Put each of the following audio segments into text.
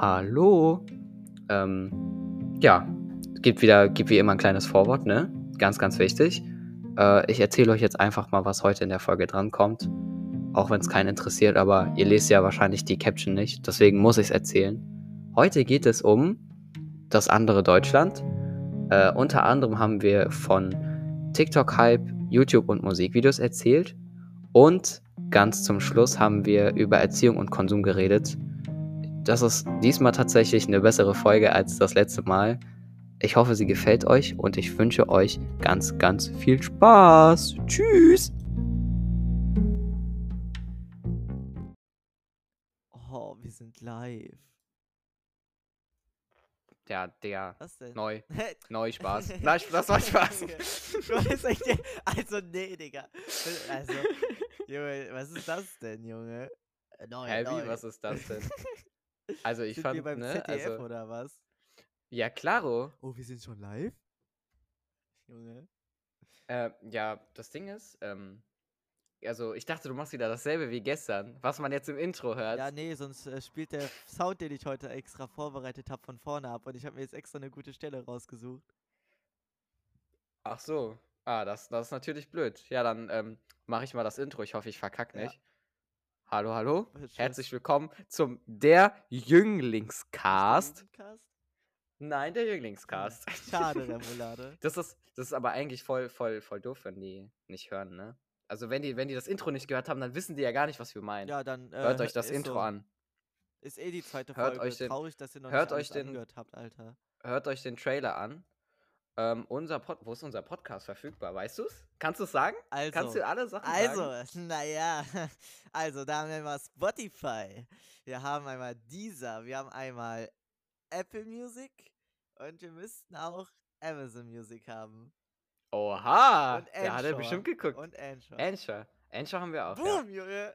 Hallo. Ähm, ja, gibt wieder, gibt wie immer ein kleines Vorwort, ne? Ganz, ganz wichtig. Äh, ich erzähle euch jetzt einfach mal, was heute in der Folge drankommt. Auch wenn es keinen interessiert, aber ihr lest ja wahrscheinlich die Caption nicht. Deswegen muss ich es erzählen. Heute geht es um das andere Deutschland. Äh, unter anderem haben wir von TikTok-Hype, YouTube und Musikvideos erzählt. Und ganz zum Schluss haben wir über Erziehung und Konsum geredet. Das ist diesmal tatsächlich eine bessere Folge als das letzte Mal. Ich hoffe, sie gefällt euch und ich wünsche euch ganz, ganz viel Spaß. Tschüss. Oh, wir sind live. Ja, der. Was denn? Neu. Neu Spaß. Nein, das war Spaß. Also, nee, Digga. Also, Junge, was ist das denn, Junge? Äh, Neu, Hä, neu. was ist das denn? Also ich Sind fand, wir beim ne, ZDF also, oder was? ja, klaro. Oh, wir sind schon live? Junge. Äh, ja, das Ding ist, ähm, also ich dachte, du machst wieder dasselbe wie gestern, was man jetzt im Intro hört. Ja, nee, sonst äh, spielt der Sound, den ich heute extra vorbereitet habe, von vorne ab. Und ich habe mir jetzt extra eine gute Stelle rausgesucht. Ach so. Ah, das, das ist natürlich blöd. Ja, dann ähm, mache ich mal das Intro. Ich hoffe, ich verkack Ja. Hallo, hallo. Herzlich willkommen zum Der Jünglingscast. Nein, der Jünglingscast. Schade, Remoulade. Das ist, das ist aber eigentlich voll, voll, voll doof, wenn die nicht hören, ne? Also wenn die, wenn die das Intro nicht gehört haben, dann wissen die ja gar nicht, was wir meinen. Ja, dann. Äh, Hört euch das Intro so. an. Ist eh die zweite Hört Folge. euch den- Traurig, dass ihr noch hört nicht euch den- angehört habt, Alter. Hört euch den Trailer an. Ähm, unser Pod wo ist unser Podcast verfügbar? Weißt du's? Kannst du es sagen? Also, Kannst du alle Sachen also, sagen? naja, also da haben wir mal Spotify, wir haben einmal Deezer, wir haben einmal Apple Music und wir müssten auch Amazon Music haben. Oha! und Da hat er Anchor. bestimmt geguckt. Und Anchor. Anchor. Anchor haben wir auch. Boom, Junge! Ja.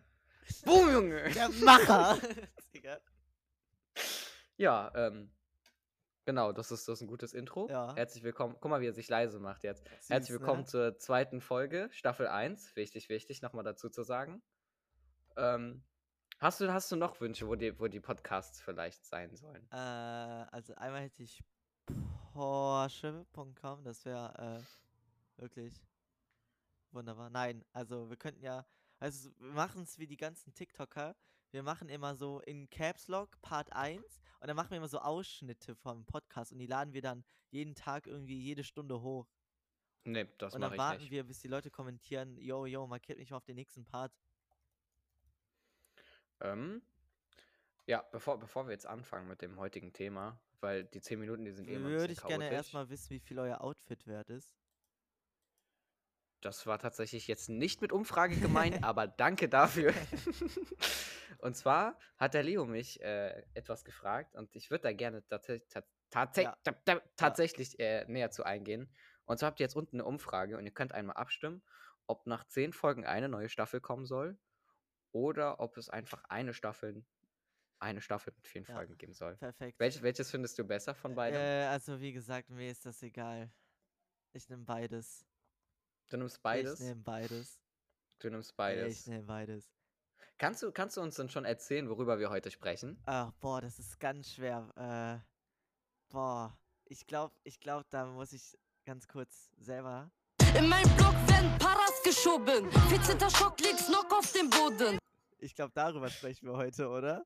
Boom, Junge! Der Macher! Ja, ähm. Genau, das ist, das ist ein gutes Intro. Ja. Herzlich willkommen. Guck mal, wie er sich leise macht jetzt. Süß, Herzlich willkommen ne? zur zweiten Folge, Staffel 1. Wichtig, wichtig, nochmal dazu zu sagen. Ähm, hast, du, hast du noch Wünsche, wo die, wo die Podcasts vielleicht sein sollen? Äh, also einmal hätte ich Porsche.com, das wäre äh, wirklich wunderbar. Nein, also wir könnten ja, also wir machen es wie die ganzen TikToker. Wir machen immer so in Caps Lock Part 1 und dann machen wir immer so Ausschnitte vom Podcast und die laden wir dann jeden Tag irgendwie jede Stunde hoch. Nee, das und dann warten wir, bis die Leute kommentieren, yo, yo, markiert mich mal auf den nächsten Part. Ähm, ja, bevor, bevor wir jetzt anfangen mit dem heutigen Thema, weil die 10 Minuten, die sind eh immer Würde ich gerne erstmal wissen, wie viel euer Outfit wert ist. Das war tatsächlich jetzt nicht mit Umfrage gemeint, aber danke dafür. und zwar hat der Leo mich äh, etwas gefragt und ich würde da gerne Ja. ta- ta- tatsächlich äh, näher zu eingehen. Und zwar habt ihr jetzt unten eine Umfrage und ihr könnt einmal abstimmen, ob nach 10 Folgen eine neue Staffel kommen soll oder ob es einfach eine Staffel, eine Staffel mit vielen Ja. Folgen geben soll. Perfekt. Welches, welches findest du besser von beiden? Äh, also wie gesagt, mir ist das egal. Ich nehme beides. du nimmst beides. Ich nehme beides. Du nimmst Ich beides. nehme beides. Kannst du, kannst du uns denn schon erzählen, worüber wir heute sprechen? Ach, boah, das ist ganz schwer. Äh, boah, ich glaube, ich glaube, da muss ich ganz kurz selber. In meinem Block werden Paras geschoben. 14. Stock liegt's noch auf dem Boden. Ich glaube, darüber sprechen wir heute, oder?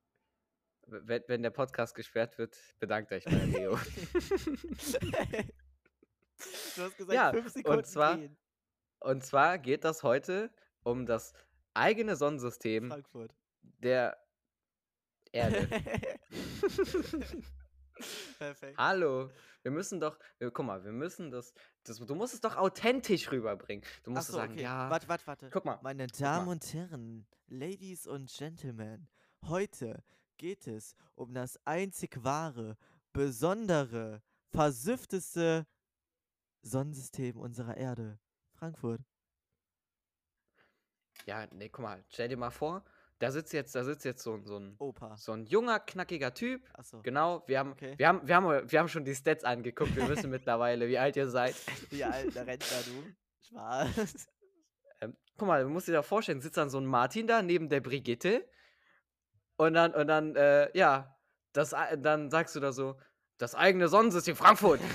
Wenn, wenn der Podcast gesperrt wird, bedankt euch bei Leo. du hast gesagt, Ja, fünf und Sekunden zwar- gehen. Und zwar geht das heute um das eigene Sonnensystem Frankfurt. der Erde. Perfekt. Hallo, wir müssen doch, äh, guck mal, wir müssen das, das, du musst es doch authentisch rüberbringen. Du musst so, sagen, okay. ja, Warte, warte, warte. guck mal, Meine Damen mal. und Herren, Ladies und Gentlemen, heute geht es um das einzig wahre, besondere, versüfteste Sonnensystem unserer Erde. Frankfurt. Ja, nee, guck mal, stell dir mal vor, da sitzt jetzt, da sitzt jetzt so, ein- so ein, Opa. so ein junger, knackiger Typ. Achso. Genau, wir haben, Okay. wir haben, wir haben, wir haben schon die Stats angeguckt, wir wissen mittlerweile, wie alt ihr seid. Wie alter Rentner, du. Spaß. Ähm, guck mal, du musst dir da vorstellen, sitzt dann so ein Martin da neben der Brigitte und dann, und dann, äh, ja, das, dann sagst du da so, das eigene Sonnensystem Frankfurt.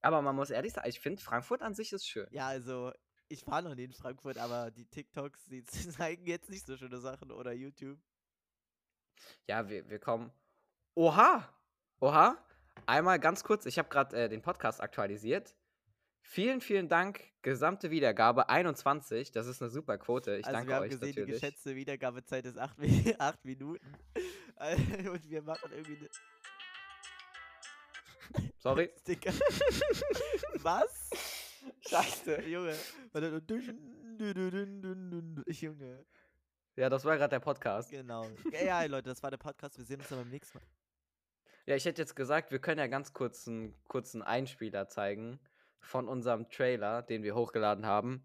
Aber man muss ehrlich sagen, ich finde Frankfurt an sich ist schön. ja, also ich war noch nie in Frankfurt, aber die TikToks, die zeigen jetzt nicht so schöne Sachen oder YouTube. Ja, wir, wir kommen. Oha! Oha! Einmal ganz kurz, ich habe gerade äh, den Podcast aktualisiert. Vielen, vielen Dank. Gesamte Wiedergabe 21. Das ist eine super Quote. Ich also danke wir haben euch gesehen, die natürlich. geschätzte Wiedergabezeit ist 8 Mi acht Minuten. Äh, Und wir machen irgendwie eine Sorry. Was? Scheiße. Junge. Junge. Ja, das war gerade der Podcast. Genau. Ja, ja, Leute, das war der Podcast. Wir sehen uns dann beim nächsten Mal. Ja, ich hätte jetzt gesagt, wir können ja ganz kurz einen kurzen Einspieler zeigen von unserem Trailer, den wir hochgeladen haben.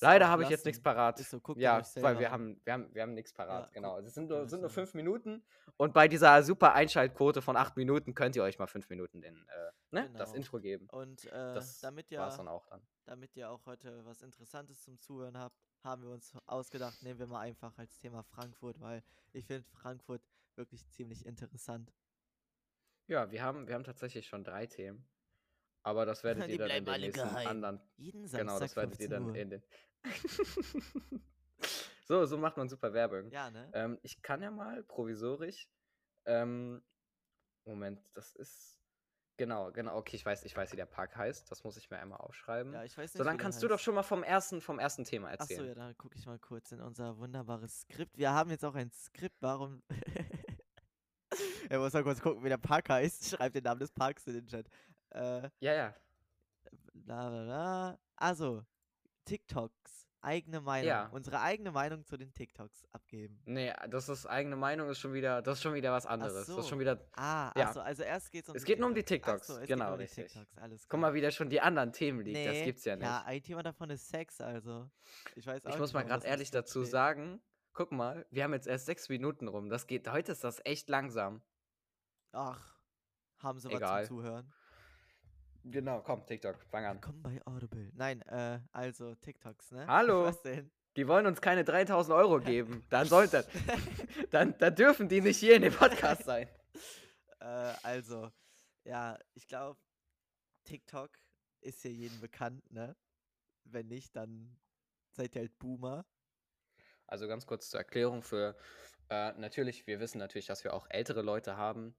Leider habe ich jetzt nichts parat. So, ja, weil wir haben, wir haben, wir haben nichts parat, Ja, genau. Es sind nur, sind nur fünf Minuten und bei dieser super Einschaltquote von acht Minuten könnt ihr euch mal fünf Minuten den, äh, ne, das Genau. Intro geben. Und äh, Das damit ihr, dann auch dann. damit ihr auch heute was Interessantes zum Zuhören habt, haben wir uns ausgedacht, nehmen wir mal einfach als Thema Frankfurt, weil ich finde Frankfurt wirklich ziemlich interessant. Ja, wir haben, wir haben tatsächlich schon drei Themen. Aber das werdet Die ihr dann in den nächsten geheim. anderen. Jeden Samstag Genau, das werdet ihr 15 dann Uhr. in den. so, so macht man super Werbung. Ja, ne? Ähm, ich kann ja mal provisorisch. Ähm, Moment, das ist. Genau, genau, okay, ich weiß, ich weiß, wie der Park heißt. Das muss ich mir einmal aufschreiben. Ja, ich weiß nicht. so, dann kannst du doch heißt. schon mal vom ersten, vom ersten Thema Achso, erzählen. ja, dann gucke ich mal kurz in unser wunderbares Skript. Wir haben jetzt auch ein Skript, warum. er muss mal kurz gucken, wie der Park heißt. Schreibt den Namen des Parks in den Chat. Äh, ja, ja. bla bla bla. Also, TikToks. Eigene Meinung. Ja. Unsere eigene Meinung zu den TikToks abgeben. Nee, das ist eigene Meinung, ist schon wieder, das ist schon wieder was anderes. Das so. ist schon wieder. Ah, Ja. achso, also erst geht's um Es geht nur um die TikToks, so, es genau, geht nur um die richtig. TikToks, alles Guck klar. mal, wie der schon die anderen Themen liegt. Das Nee, gibt's ja nicht. Ja, ein Thema davon ist Sex, also. Ich weiß auch ich muss mal gerade das ehrlich dazu steht. sagen, guck mal, wir haben jetzt erst sechs Minuten rum. Das geht, heute ist das echt langsam. Ach, haben sie was zum Zuhören. Genau, komm, TikTok, fang an. Willkommen bei Audible. Nein, äh, also TikToks, ne? Hallo. Was denn? Die wollen uns keine 3000 Euro geben. Dann sollte, dann, dann dürfen die nicht hier in dem Podcast sein. äh, also, ja, ich glaube, TikTok ist hier jedem bekannt, ne? Wenn nicht, dann seid ihr halt Boomer. Also ganz kurz zur Erklärung für, äh, natürlich, wir wissen natürlich, dass wir auch ältere Leute haben.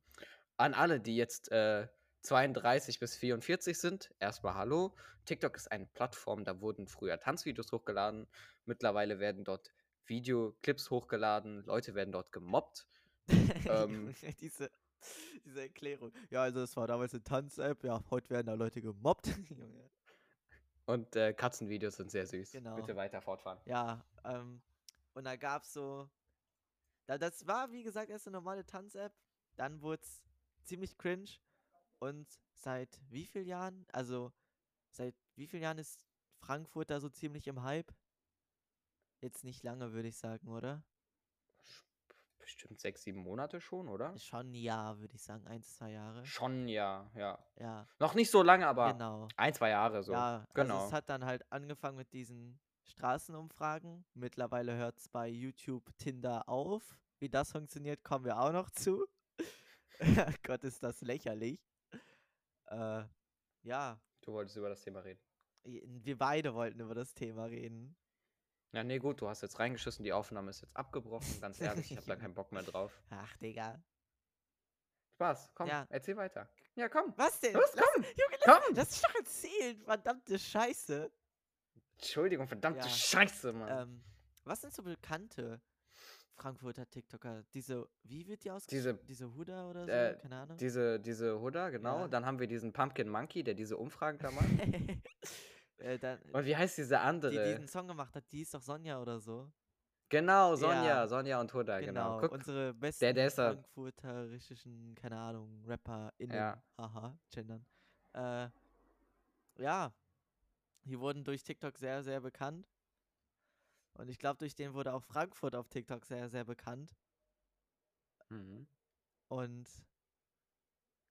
An alle, die jetzt äh, 32 bis 44 sind, erstmal hallo. TikTok ist eine Plattform, da wurden früher Tanzvideos hochgeladen. Mittlerweile werden dort Videoclips hochgeladen, Leute werden dort gemobbt. Ähm. Diese, diese Erklärung. Ja, also es war damals eine Tanz-App, ja, heute werden da Leute gemobbt. Und äh, Katzenvideos sind sehr süß. Genau. Bitte weiter fortfahren. Ja, ähm, und da gab's so. Da, das war, wie gesagt, erst eine normale Tanz-App. Dann wurde es ziemlich cringe. Und seit wie vielen Jahren? Also, seit wie vielen Jahren ist Frankfurt da so ziemlich im Hype? Jetzt nicht lange, würde ich sagen, oder? Bestimmt sechs, sieben Monate schon, oder? Schon ja, würde ich sagen. Eins, zwei Jahre. Schon, ja, ja. Ja, Noch nicht so lange, aber genau. ein, zwei Jahre so. Ja, also genau. es hat dann halt angefangen mit diesen Straßenumfragen. Mittlerweile hört es bei YouTube Tinder auf. Wie das funktioniert, kommen wir auch noch zu. Gott, ist das lächerlich. Äh, ja, Du wolltest über das Thema reden. wir beide wollten über das Thema reden. Ja, nee, gut, du hast jetzt reingeschissen, die Aufnahme ist jetzt abgebrochen. Ganz ehrlich, ich habe da keinen Bock mehr drauf. Ach, Digga. Spaß, komm, Ja. erzähl weiter. Ja, komm. Was denn? Los, Lass, komm, Junge, lass, komm. lass dich doch erzählen. Verdammte Scheiße. Entschuldigung, verdammte Ja, Scheiße, Mann. Ähm, was sind so bekannte Frankfurter TikToker? Diese, wie wird die ausgesprochen? Diese Huda oder so? äh, Keine Ahnung. Diese, diese Huda, genau. Ja. Dann haben wir diesen Pumpkin Monkey, der diese Umfragen da macht. äh, dann, Und wie heißt diese die andere? diesen Song gemacht hat, die ist doch Sonja oder so. genau, Sonja, Ja. Sonja und Huda, genau. Genau, Guck, unsere besten der da- frankfurterischen, keine Ahnung, RapperInnen, Ja. haha, gendern. Äh, ja, die wurden durch TikTok sehr, sehr bekannt. Und ich glaube, durch den wurde auch Frankfurt auf TikTok sehr, sehr bekannt. mhm. Und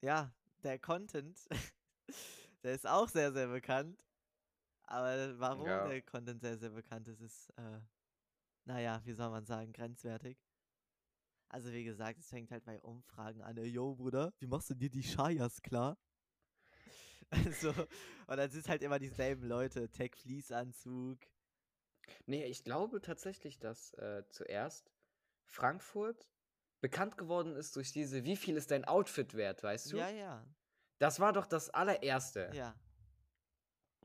ja, der Content, der ist auch sehr, sehr bekannt. Aber warum Ja. der Content sehr, sehr bekannt ist, ist, äh, naja, wie soll man sagen, grenzwertig. Also wie gesagt, es fängt halt bei Umfragen an. Ey, Yo, Bruder, wie machst du dir die Shayas klar? Also, und dann sind halt immer dieselben Leute. Tech Fließanzug. Nee, ich glaube tatsächlich, dass äh, zuerst Frankfurt bekannt geworden ist durch diese, wie viel ist dein Outfit wert, weißt du? Ja, ja. Das war doch das allererste. Ja.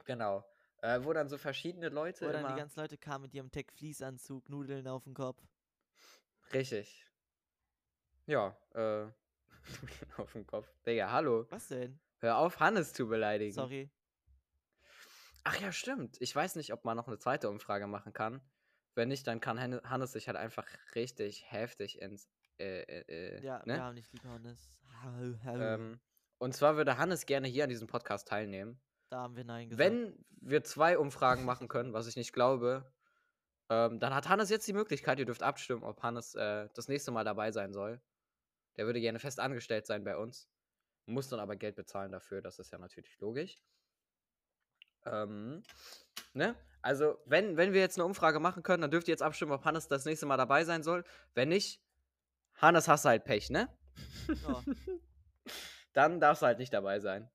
Genau. Äh, wo dann so verschiedene Leute Wo dann die ganzen Leute kamen mit ihrem Tech Fließanzug, Nudeln auf dem Kopf. Richtig. Ja, äh. auf dem Kopf. Digga, hallo. Was denn? Hör auf, Hannes zu beleidigen. Sorry. Ach ja, stimmt. Ich weiß nicht, ob man noch eine zweite Umfrage machen kann. Wenn nicht, dann kann Hanne- Hannes sich halt einfach richtig heftig ins. Äh, äh, äh, Ja, ne? wir haben nicht lieb, Hannes. Ähm, und zwar würde Hannes gerne hier an diesem Podcast teilnehmen. da haben wir Nein gesagt. Wenn wir zwei Umfragen machen können, was ich nicht glaube, ähm, dann hat Hannes jetzt die Möglichkeit, ihr dürft abstimmen, ob Hannes äh, das nächste Mal dabei sein soll. Der würde gerne fest angestellt sein bei uns. Muss dann aber Geld bezahlen dafür, das ist ja natürlich logisch. Ähm, ne? Also, wenn, wenn wir jetzt eine Umfrage machen können, dann dürft ihr jetzt abstimmen, ob Hannes das nächste Mal dabei sein soll. Wenn nicht, Hannes hast du halt Pech, ne? Ja. dann darfst du halt nicht dabei sein.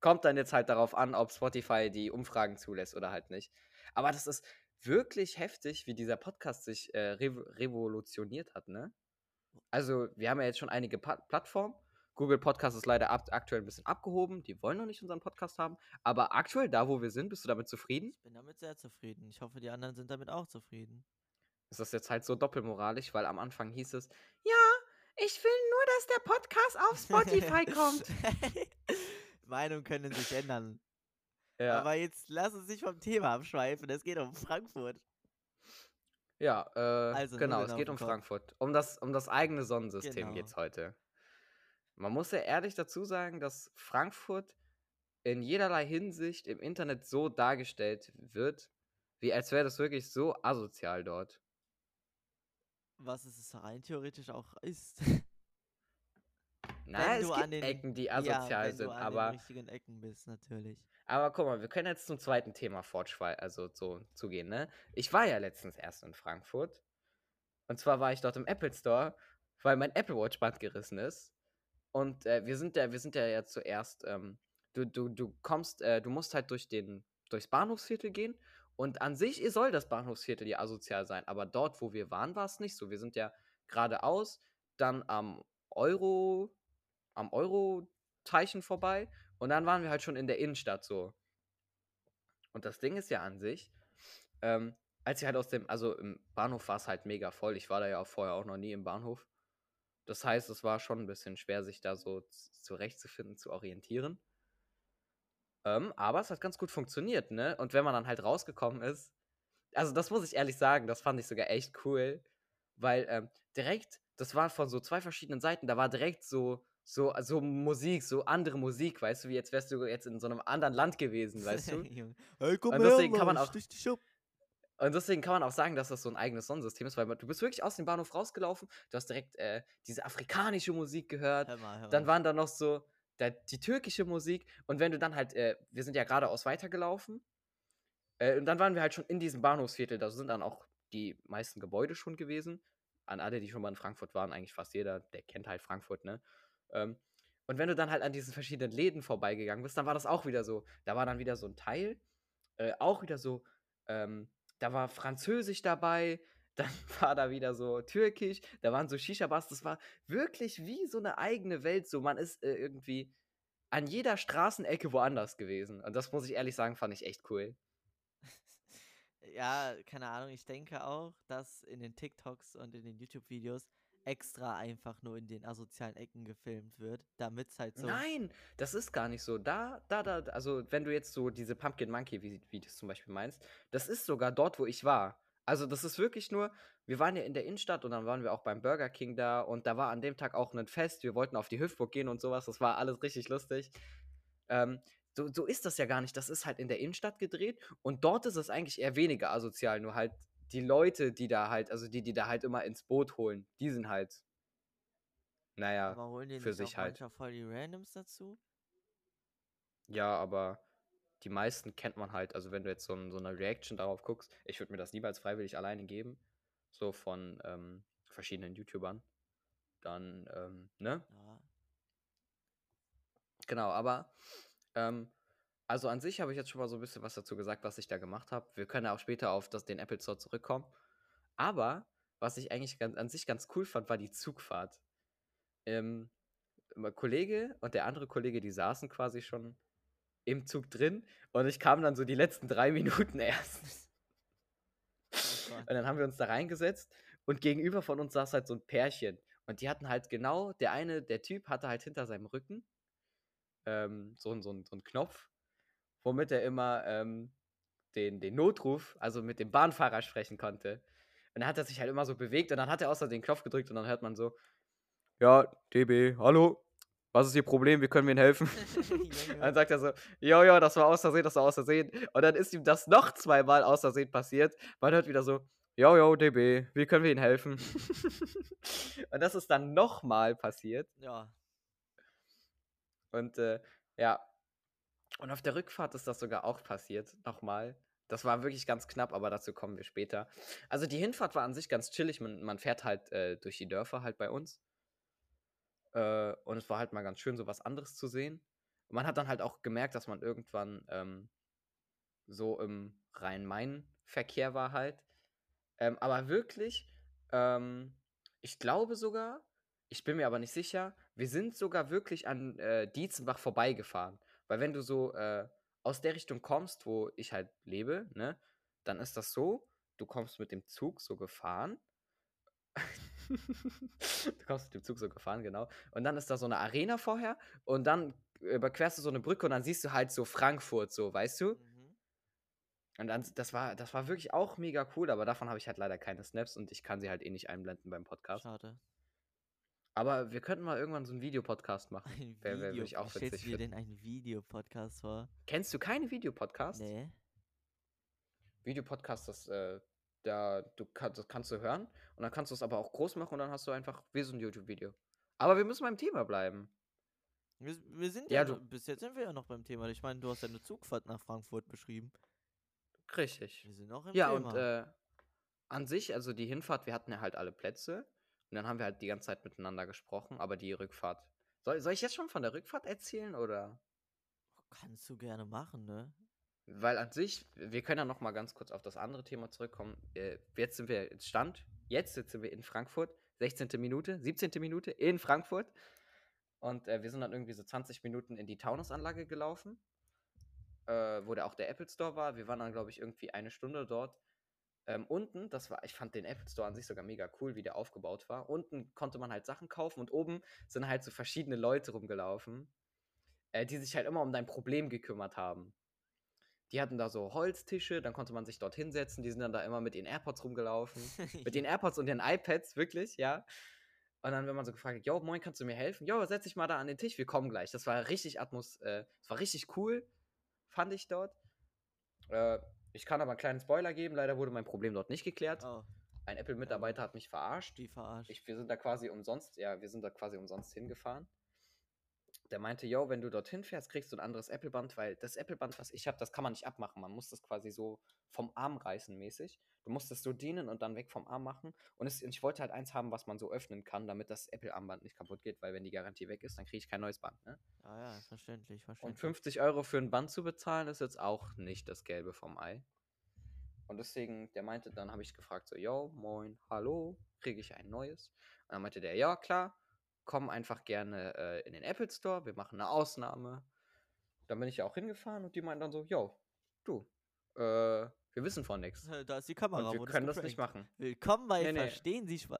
Kommt dann jetzt halt darauf an, ob Spotify die Umfragen zulässt oder halt nicht. Aber das ist wirklich heftig, wie dieser Podcast sich äh, rev revolutioniert hat, ne? Also, wir haben ja jetzt schon einige pa Plattformen. Google Podcast ist leider ab aktuell ein bisschen abgehoben. Die wollen noch nicht unseren Podcast haben. Aber aktuell, da wo wir sind, bist du damit zufrieden? Ich bin damit sehr zufrieden. Ich hoffe, die anderen sind damit auch zufrieden. Ist das jetzt halt so doppelmoralisch, weil am Anfang hieß es, ja, ich will nur, dass der Podcast auf Spotify kommt. Meinungen können sich ändern. ja. Aber jetzt lass uns nicht vom Thema abschweifen. Es geht um Frankfurt. Ja, äh, Also, genau, es geht um. Frankfurt. Um das, um das eigene Sonnensystem Genau. geht's heute. Man muss ja ehrlich dazu sagen, dass Frankfurt in jederlei Hinsicht im Internet so dargestellt wird, wie als wäre das wirklich so asozial dort. Was es rein theoretisch auch ist. Na, es gibt den- Ecken, die ja, asozial wenn sind, du an aber, den richtigen Ecken bist, natürlich. aber guck mal, wir können jetzt zum zweiten Thema fortschweifen, also so zugehen, ne? Ich war ja letztens erst in Frankfurt. Und zwar war ich dort im Apple Store, weil mein Apple Watch Band gerissen ist. Und äh, wir sind ja, wir sind ja jetzt zuerst, ähm, du, du, du kommst, äh, du musst halt durch den, durchs Bahnhofsviertel gehen. Und an sich soll das Bahnhofsviertel ja asozial sein, aber dort, wo wir waren, war es nicht so. Wir sind ja geradeaus, dann am Euro, am Euro-Teilchen vorbei und dann waren wir halt schon in der Innenstadt so. Und das Ding ist ja an sich, ähm, als ich halt aus dem, also im Bahnhof war es halt mega voll. Ich war da ja auch vorher auch noch nie im Bahnhof. Das heißt, es war schon ein bisschen schwer, sich da so zurechtzufinden, zu orientieren. Ähm, aber es hat ganz gut funktioniert, ne? Und wenn man dann halt rausgekommen ist, also das muss ich ehrlich sagen, das fand ich sogar echt cool, weil ähm, direkt, das war von so zwei verschiedenen Seiten, da war direkt so, so, so Musik, so andere Musik, weißt du, wie jetzt wärst du jetzt in so einem anderen Land gewesen, weißt du? Hey, komm Und her, deswegen kann man auch- stich dich ab. Und deswegen kann man auch sagen, dass das so ein eigenes Sonnensystem ist, weil du bist wirklich aus dem Bahnhof rausgelaufen, du hast direkt äh, diese afrikanische Musik gehört, Hör mal, hör dann mal. waren da noch so da, die türkische Musik und wenn du dann halt, äh, wir sind ja geradeaus weitergelaufen äh, und dann waren wir halt schon in diesem Bahnhofsviertel, da sind dann auch die meisten Gebäude schon gewesen. An alle, die schon mal in Frankfurt waren, eigentlich fast jeder, der kennt halt Frankfurt, ne? Ähm, und wenn du dann halt an diesen verschiedenen Läden vorbeigegangen bist, dann war das auch wieder so. Da war dann wieder so ein Teil, äh, auch wieder so, ähm, da war Französisch dabei, dann war da wieder so Türkisch, da waren so Shisha-Bars, das war wirklich wie so eine eigene Welt, so man ist äh, irgendwie an jeder Straßenecke woanders gewesen. Und das muss ich ehrlich sagen, fand ich echt cool. Ja, keine Ahnung, ich denke auch, dass in den TikToks und in den YouTube-Videos extra einfach nur in den asozialen Ecken gefilmt wird, damit es halt so. Nein, das ist gar nicht so. Da, da, da, also wenn du jetzt so diese Pumpkin Monkey Videos zum Beispiel meinst, das ist sogar dort, wo ich war. Also das ist wirklich nur, wir waren ja in der Innenstadt und dann waren wir auch beim Burger King da und da war an dem Tag auch ein Fest. Wir wollten auf die Hüftburg gehen und sowas. Das war alles richtig lustig. Ähm, so, so ist das ja gar nicht. Das ist halt in der Innenstadt gedreht und dort ist es eigentlich eher weniger asozial. Nur halt die Leute, die da halt, also die, die da halt immer ins Boot holen, die sind halt, naja, Aber holen die für nicht sich auch halt. voll die Randoms dazu? Ja, aber die meisten kennt man halt. Also wenn du jetzt so, ein, so eine Reaction darauf guckst, ich würde mir das niemals freiwillig alleine geben. So von ähm, verschiedenen YouTubern. dann, ähm, ne? Ja. Genau, aber ähm, also an sich habe ich jetzt schon mal so ein bisschen was dazu gesagt, was ich da gemacht habe. Wir können ja auch später auf das, den Apple Store zurückkommen. Aber was ich eigentlich ganz, an sich ganz cool fand, war die Zugfahrt. Ähm, mein Kollege und der andere Kollege, die saßen quasi schon im Zug drin und ich kam dann so die letzten drei Minuten erst. Oh. Und dann haben wir uns da reingesetzt und gegenüber von uns saß halt so ein Pärchen. Und die hatten halt genau, der eine, der Typ hatte halt hinter seinem Rücken ähm, so, so, so einen Knopf, womit er immer ähm, den, den Notruf, also mit dem Bahnfahrer sprechen konnte. Und dann hat er sich halt immer so bewegt und dann hat er außer den Knopf gedrückt und dann hört man so, ja, DB, hallo, was ist Ihr Problem, wie können wir Ihnen helfen? Dann sagt er so, jo, jo, das war aus Versehen, das war aus Versehen. Und dann ist ihm das noch zweimal aus Versehen passiert. Man hört wieder so, jo, jo, DB, wie können wir Ihnen helfen? und das ist dann nochmal passiert. Ja. Und äh, ja, und auf der Rückfahrt ist das sogar auch passiert, nochmal. Das war wirklich ganz knapp, aber dazu kommen wir später. Also die Hinfahrt war an sich ganz chillig. Man, man fährt halt äh, durch die Dörfer halt bei uns. Äh, und es war halt mal ganz schön, so was anderes zu sehen. Und man hat dann halt auch gemerkt, dass man irgendwann ähm, so im Rhein-Main-Verkehr war halt. Ähm, aber wirklich, ähm, ich glaube sogar, ich bin mir aber nicht sicher, wir sind sogar wirklich an äh, Dietzenbach vorbeigefahren. Weil wenn du so äh, aus der Richtung kommst, wo ich halt lebe, ne, dann ist das so, du kommst mit dem Zug so gefahren. du kommst mit dem Zug so gefahren, genau. Und dann ist da so eine Arena vorher und dann überquerst du so eine Brücke und dann siehst du halt so Frankfurt, so, weißt du? Mhm. Und dann, das war, das war wirklich auch mega cool, aber davon habe ich halt leider keine Snaps und ich kann sie halt eh nicht einblenden beim Podcast. Schade. Aber wir könnten mal irgendwann so einen Videopodcast machen. Ein Wär- wär- Video. würd ich auch Wie stellst witzig du dir denn einen Videopodcast vor? Kennst du keine Videopodcasts? Nee. Videopodcast, das, äh, da, du kann, das kannst du hören und dann kannst du es aber auch groß machen und dann hast du einfach wie so ein YouTube-Video. Aber wir müssen beim Thema bleiben. Wir, wir sind Ja, ja, du- bis jetzt sind wir ja noch beim Thema. Ich meine, du hast ja eine Zugfahrt nach Frankfurt beschrieben. Richtig. Wir sind noch im Ja, Thema. und äh, an sich, also die Hinfahrt, wir hatten ja halt alle Plätze und dann haben wir halt die ganze Zeit miteinander gesprochen, aber die Rückfahrt. Soll, soll ich jetzt schon von der Rückfahrt erzählen oder? Kannst du gerne machen, ne? Weil an sich, wir können ja noch mal ganz kurz auf das andere Thema zurückkommen. Äh, jetzt sind wir jetzt Stand, jetzt sitzen wir in Frankfurt, 16. Minute, 17. Minute in Frankfurt. Und äh, wir sind dann irgendwie so 20 Minuten in die Taunusanlage gelaufen, äh, wo der auch der Apple Store war. Wir waren dann, glaube ich, irgendwie eine Stunde dort. Ähm, unten, das war, ich fand den Apple Store an sich sogar mega cool, wie der aufgebaut war. Unten konnte man halt Sachen kaufen und oben sind halt so verschiedene Leute rumgelaufen, äh, die sich halt immer um dein Problem gekümmert haben. Die hatten da so Holztische, dann konnte man sich dort hinsetzen. Die sind dann da immer mit ihren AirPods rumgelaufen. mit den AirPods und den iPads, wirklich, ja. Und dann, wenn man so gefragt hat, jo, moin, kannst du mir helfen? Jo, setz dich mal da an den Tisch, wir kommen gleich. Das war richtig Atmos, äh, das war richtig cool, fand ich dort. Äh, ich kann aber einen kleinen Spoiler geben, leider wurde mein Problem dort nicht geklärt. Oh, Ein Apple-Mitarbeiter hat mich verarscht. die verarscht. Ich, wir sind da quasi umsonst, ja, wir sind da quasi umsonst hingefahren. Der meinte, yo, wenn du dorthin fährst, kriegst du ein anderes Apple-Band, weil das Apple-Band, was ich habe, das kann man nicht abmachen. Man muss das quasi so vom Arm reißen mäßig. Du musst es so dienen und dann weg vom Arm machen. Und, es, und ich wollte halt eins haben, was man so öffnen kann, damit das Apple-Armband nicht kaputt geht, weil wenn die Garantie weg ist, dann kriege ich kein neues Band. Ne? Ah ja, verständlich, Und verständlich. 50 Euro für ein Band zu bezahlen, ist jetzt auch nicht das Gelbe vom Ei. Und deswegen, der meinte, dann habe ich gefragt, so, yo, moin, hallo, kriege ich ein neues? Und dann meinte der, ja, klar, komm einfach gerne äh, in den Apple Store, wir machen eine Ausnahme. Dann bin ich ja auch hingefahren und die meinten dann so, yo, du, äh, wir wissen von nichts. Äh, Da ist die Kamera. Und wir können das nicht machen. Willkommen bei Nee, nee. Verstehen Sie Spaß.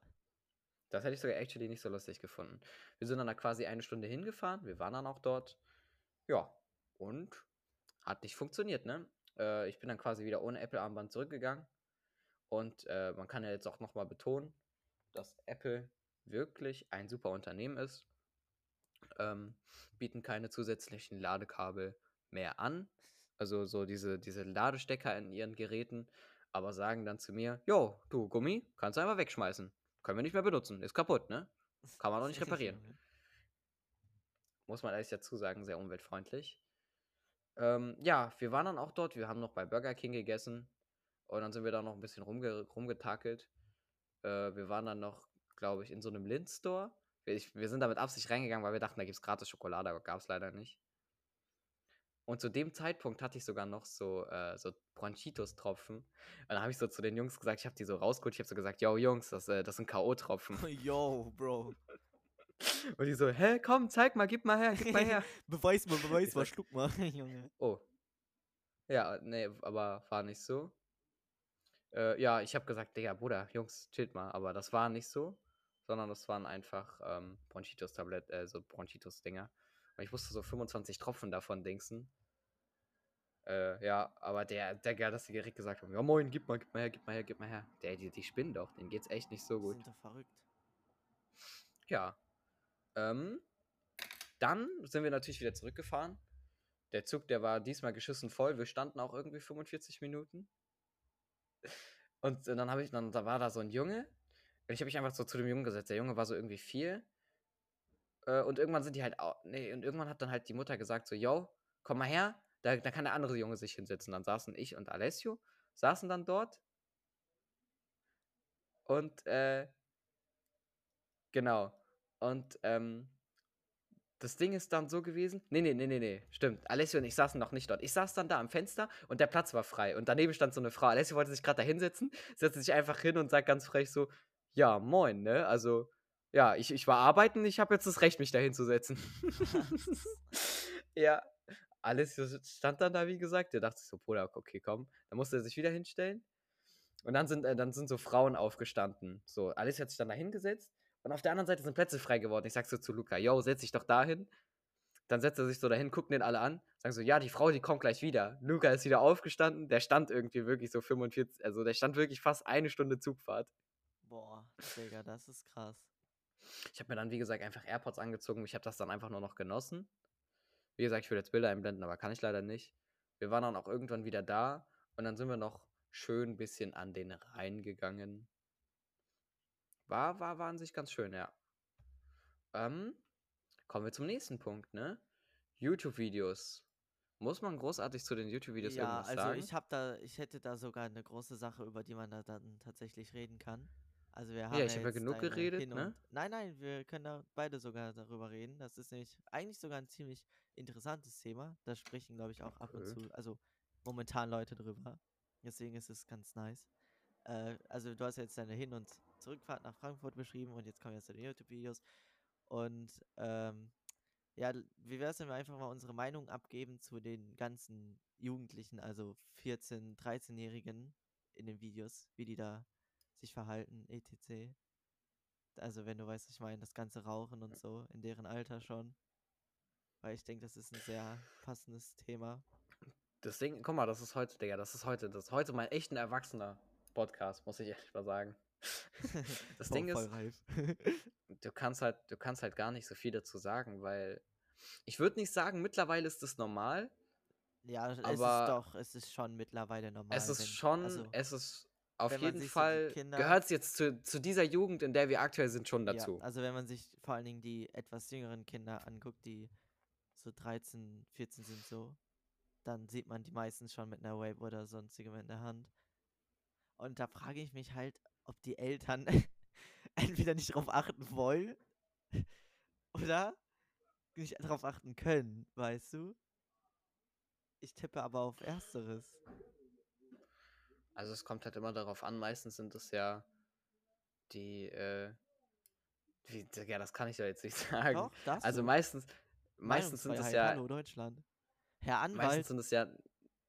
Das hätte ich sogar actually nicht so lustig gefunden. Wir sind dann da quasi eine Stunde hingefahren, wir waren dann auch dort. Ja, und hat nicht funktioniert, ne? Äh, ich bin dann quasi wieder ohne Apple-Armband zurückgegangen. Und äh, man kann ja jetzt auch nochmal betonen, dass Apple wirklich ein super Unternehmen ist. Ähm, bieten keine zusätzlichen Ladekabel mehr an. Also so diese, diese Ladestecker in ihren Geräten, aber sagen dann zu mir, jo, du Gummi, kannst du einfach wegschmeißen. Können wir nicht mehr benutzen. Ist kaputt, ne? Kann man auch nicht reparieren. Muss man ehrlich dazu sagen, sehr umweltfreundlich. Ähm, ja, wir waren dann auch dort. Wir haben noch bei Burger King gegessen. Und dann sind wir da noch ein bisschen rumge rumgetakelt. Äh, wir waren dann noch, glaube ich, in so einem Lind-Store. Ich, wir sind da mit Absicht reingegangen, weil wir dachten, da gibt es gratis Schokolade, aber gab es leider nicht. Und zu dem Zeitpunkt hatte ich sogar noch so, äh, so Bronchitis-Tropfen. Und dann habe ich so zu den Jungs gesagt, ich habe die so rausgeholt, ich habe so gesagt, yo Jungs, das, äh, das sind K.O.-Tropfen. Yo, Bro. Und die so, hä, komm, zeig mal, gib mal her, gib mal her. beweis mal, beweis Ich mal, sag- schluck mal, Junge. Oh. Ja, nee, aber war nicht so. Äh, ja, ich habe gesagt, Digga, Bruder, Jungs, chillt mal. Aber das war nicht so, sondern das waren einfach ähm, Bronchitis-Tablet, äh, so Bronchitis-Dinger. Und ich musste so 25 Tropfen davon dingsen. Äh, ja, aber der, der, der das direkt gesagt hat, ja moin, gib mal, gib mal her, gib mal her, gib mal her. Der, die, die spinnen doch, denen geht's echt nicht so Die gut. sind doch verrückt. Ja. Ähm, dann sind wir natürlich wieder zurückgefahren. Der Zug, der war diesmal geschissen voll. Wir standen auch irgendwie 45 Minuten. Und dann habe ich, dann da war da so ein Junge. Und ich habe mich einfach so zu dem Jungen gesetzt. Der Junge war so irgendwie vier. Äh, und irgendwann sind die halt, au- nee, und irgendwann hat dann halt die Mutter gesagt so, yo, komm mal her. Da, da kann der andere Junge sich hinsetzen. Dann saßen ich und Alessio, saßen dann dort. Und, äh, genau. Und, ähm, das Ding ist dann so gewesen. Nee, nee, nee, nee, nee. Stimmt. Alessio und ich saßen noch nicht dort. Ich saß dann da am Fenster und der Platz war frei. Und daneben stand so eine Frau. Alessio wollte sich gerade da hinsetzen, setzte sich einfach hin und sagt ganz frech so: Ja, moin, ne? Also, ja, ich, ich war arbeiten, ich habe jetzt das Recht, mich da hinzusetzen. ja. Alessio stand dann da, wie gesagt. Der dachte sich so: Bruder, okay, komm. Dann musste er sich wieder hinstellen. Und dann sind, äh, dann sind so Frauen aufgestanden. So, Alessio hat sich dann da hingesetzt. Und auf der anderen Seite sind Plätze frei geworden. Ich sag so zu Luca, yo, setz dich doch dahin. Dann setzt er sich so dahin, gucken den alle an, sagen so, ja, die Frau, die kommt gleich wieder. Luca ist wieder aufgestanden, der stand irgendwie wirklich so 45, also der stand wirklich fast eine Stunde Zugfahrt. Boah, Digga, das ist krass. Ich habe mir dann, wie gesagt, einfach AirPods angezogen. Ich habe das dann einfach nur noch genossen. Wie gesagt, ich würde jetzt Bilder einblenden, aber kann ich leider nicht. Wir waren dann auch irgendwann wieder da und dann sind wir noch schön ein bisschen an den Rhein gegangen. War, war, war an sich ganz schön, ja. Ähm, kommen wir zum nächsten Punkt, ne? YouTube-Videos. Muss man großartig zu den YouTube-Videos Ja, irgendwas also sagen? ich habe da, ich hätte da sogar eine große Sache, über die man da dann tatsächlich reden kann. Also wir haben ich hab ja genug geredet, ne? Nein, nein, wir können da beide sogar darüber reden. Das ist nämlich eigentlich sogar ein ziemlich interessantes Thema. Da sprechen, glaube ich, auch ab und Okay. zu, also momentan Leute drüber. Deswegen ist es ganz nice. Äh, also du hast jetzt deine Hin- und Zurückfahrt nach Frankfurt beschrieben und jetzt kommen wir zu den YouTube-Videos. Und ähm, ja, wie wäre es, wenn wir einfach mal unsere Meinung abgeben zu den ganzen Jugendlichen, also 14-, 13-Jährigen in den Videos, wie die da sich verhalten, etc. Also wenn du weißt, ich meine, das ganze Rauchen und so, in deren Alter schon. Weil ich denke, das ist ein sehr passendes Thema. Das Ding, guck mal, das ist heute, Digga, das ist heute, das ist heute mein echt ein erwachsener Podcast, muss ich ehrlich mal sagen. Das Ding ist, reif. du kannst halt, du kannst halt gar nicht so viel dazu sagen, weil ich würde nicht sagen, mittlerweile ist es normal. ja, es ist aber doch, es ist schon mittlerweile normal. es ist wenn, schon, also, es ist auf jeden so Fall, Kinder- gehört es jetzt zu, zu dieser Jugend, in der wir aktuell sind, schon dazu. Ja, also wenn man sich vor allen Dingen die etwas jüngeren Kinder anguckt, die so 13, 14 sind so, dann sieht man die meistens schon mit einer Vape oder sonstigem in der Hand. Und da frage ich mich halt, ob die Eltern entweder nicht darauf achten wollen oder nicht darauf achten können, weißt du? Ich tippe aber auf Ersteres. Also es kommt halt immer darauf an, meistens sind es ja die, äh, wie, ja, das kann ich ja jetzt nicht sagen. Doch, also meistens, meistens sind es ja, Hallo Deutschland. Herr meistens Anwalt. sind es ja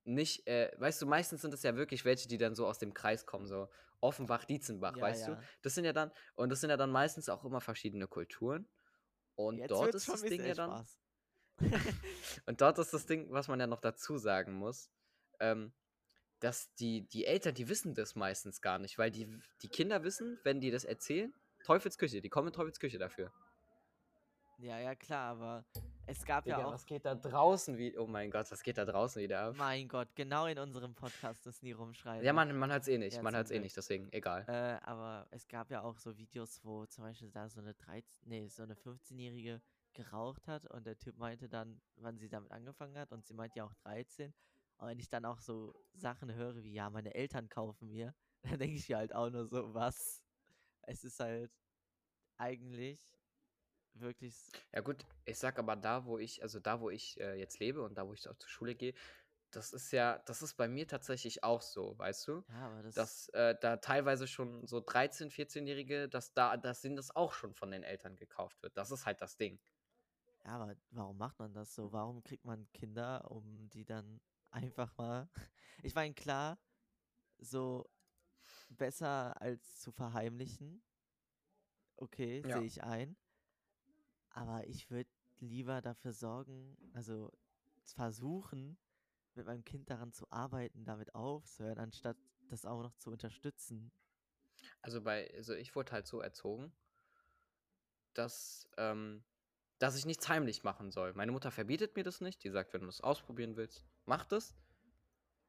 nicht, äh, weißt du, meistens sind es ja wirklich welche, die dann so aus dem Kreis kommen, so Offenbach, Dietzenbach, Ja, weißt ja. du? Das sind ja dann, und das sind ja dann meistens auch immer verschiedene Kulturen. Und Jetzt dort ist das Ding ja dann, und dort ist das Ding, was man ja noch dazu sagen muss, ähm, dass die, die Eltern, die wissen das meistens gar nicht, weil die, die Kinder wissen, wenn die das erzählen, Teufelsküche, die kommen in Teufelsküche dafür. Ja, ja, klar, aber es gab ja Digga, auch, was geht da draußen wie, oh mein Gott, was geht da draußen wieder ab? mein Gott, genau in unserem Podcast das nie rumschreien. Ja, man, man hört es eh nicht, Ja, man zum hört es eh nicht, deswegen, egal. Äh, aber es gab ja auch so Videos, wo zum Beispiel da so eine 13, nee, so eine 15-Jährige geraucht hat und der Typ meinte dann, wann sie damit angefangen hat und sie meint ja auch 13. Und wenn ich dann auch so Sachen höre wie, ja, meine Eltern kaufen mir, dann denke ich mir halt auch nur so, was? Es ist halt eigentlich wirklich. Ja gut, ich sag aber da, wo ich, also da, wo ich äh, jetzt lebe und da, wo ich auch zur Schule gehe, das ist ja, das ist bei mir tatsächlich auch so, weißt du? Ja, aber das. Dass äh, da teilweise schon so 13-, 14-Jährige, dass da, dass ihnen das auch schon von den Eltern gekauft wird. Das ist halt das Ding. Ja, aber warum macht man das so? Warum kriegt man Kinder, um die dann einfach mal. Ich meine, klar, so besser als zu verheimlichen. Okay, Ja. sehe ich ein. Aber ich würde lieber dafür sorgen, also versuchen, mit meinem Kind daran zu arbeiten, damit aufzuhören, anstatt das auch noch zu unterstützen. Also bei, also ich wurde halt so erzogen, dass, ähm, dass ich nichts heimlich machen soll. Meine Mutter verbietet mir das nicht. Die sagt, wenn du das ausprobieren willst, mach das.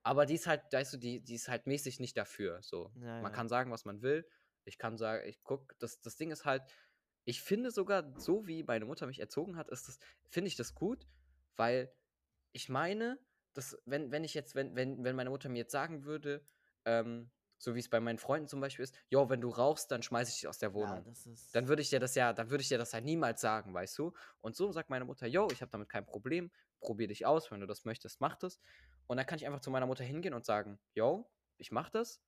Aber die ist halt, weißt du, die, die ist halt mäßig nicht dafür. So. Ja, Man ja. kann sagen, was man will. Ich kann sagen, ich guck, das, das Ding ist halt, ich finde sogar, so wie meine Mutter mich erzogen hat, ist das, finde ich das gut, weil ich meine, dass, wenn, wenn ich jetzt, wenn, wenn, wenn meine Mutter mir jetzt sagen würde, ähm, so wie es bei meinen Freunden zum Beispiel ist, jo, wenn du rauchst, dann schmeiße ich dich aus der Ja, Wohnung. ist. dann würde ich dir das ja, dann würde ich dir das halt niemals sagen, weißt du? Und so sagt meine Mutter, yo, ich habe damit kein Problem, probier dich aus, wenn du das möchtest, mach das. Und dann kann ich einfach zu meiner Mutter hingehen und sagen, yo, ich mach das.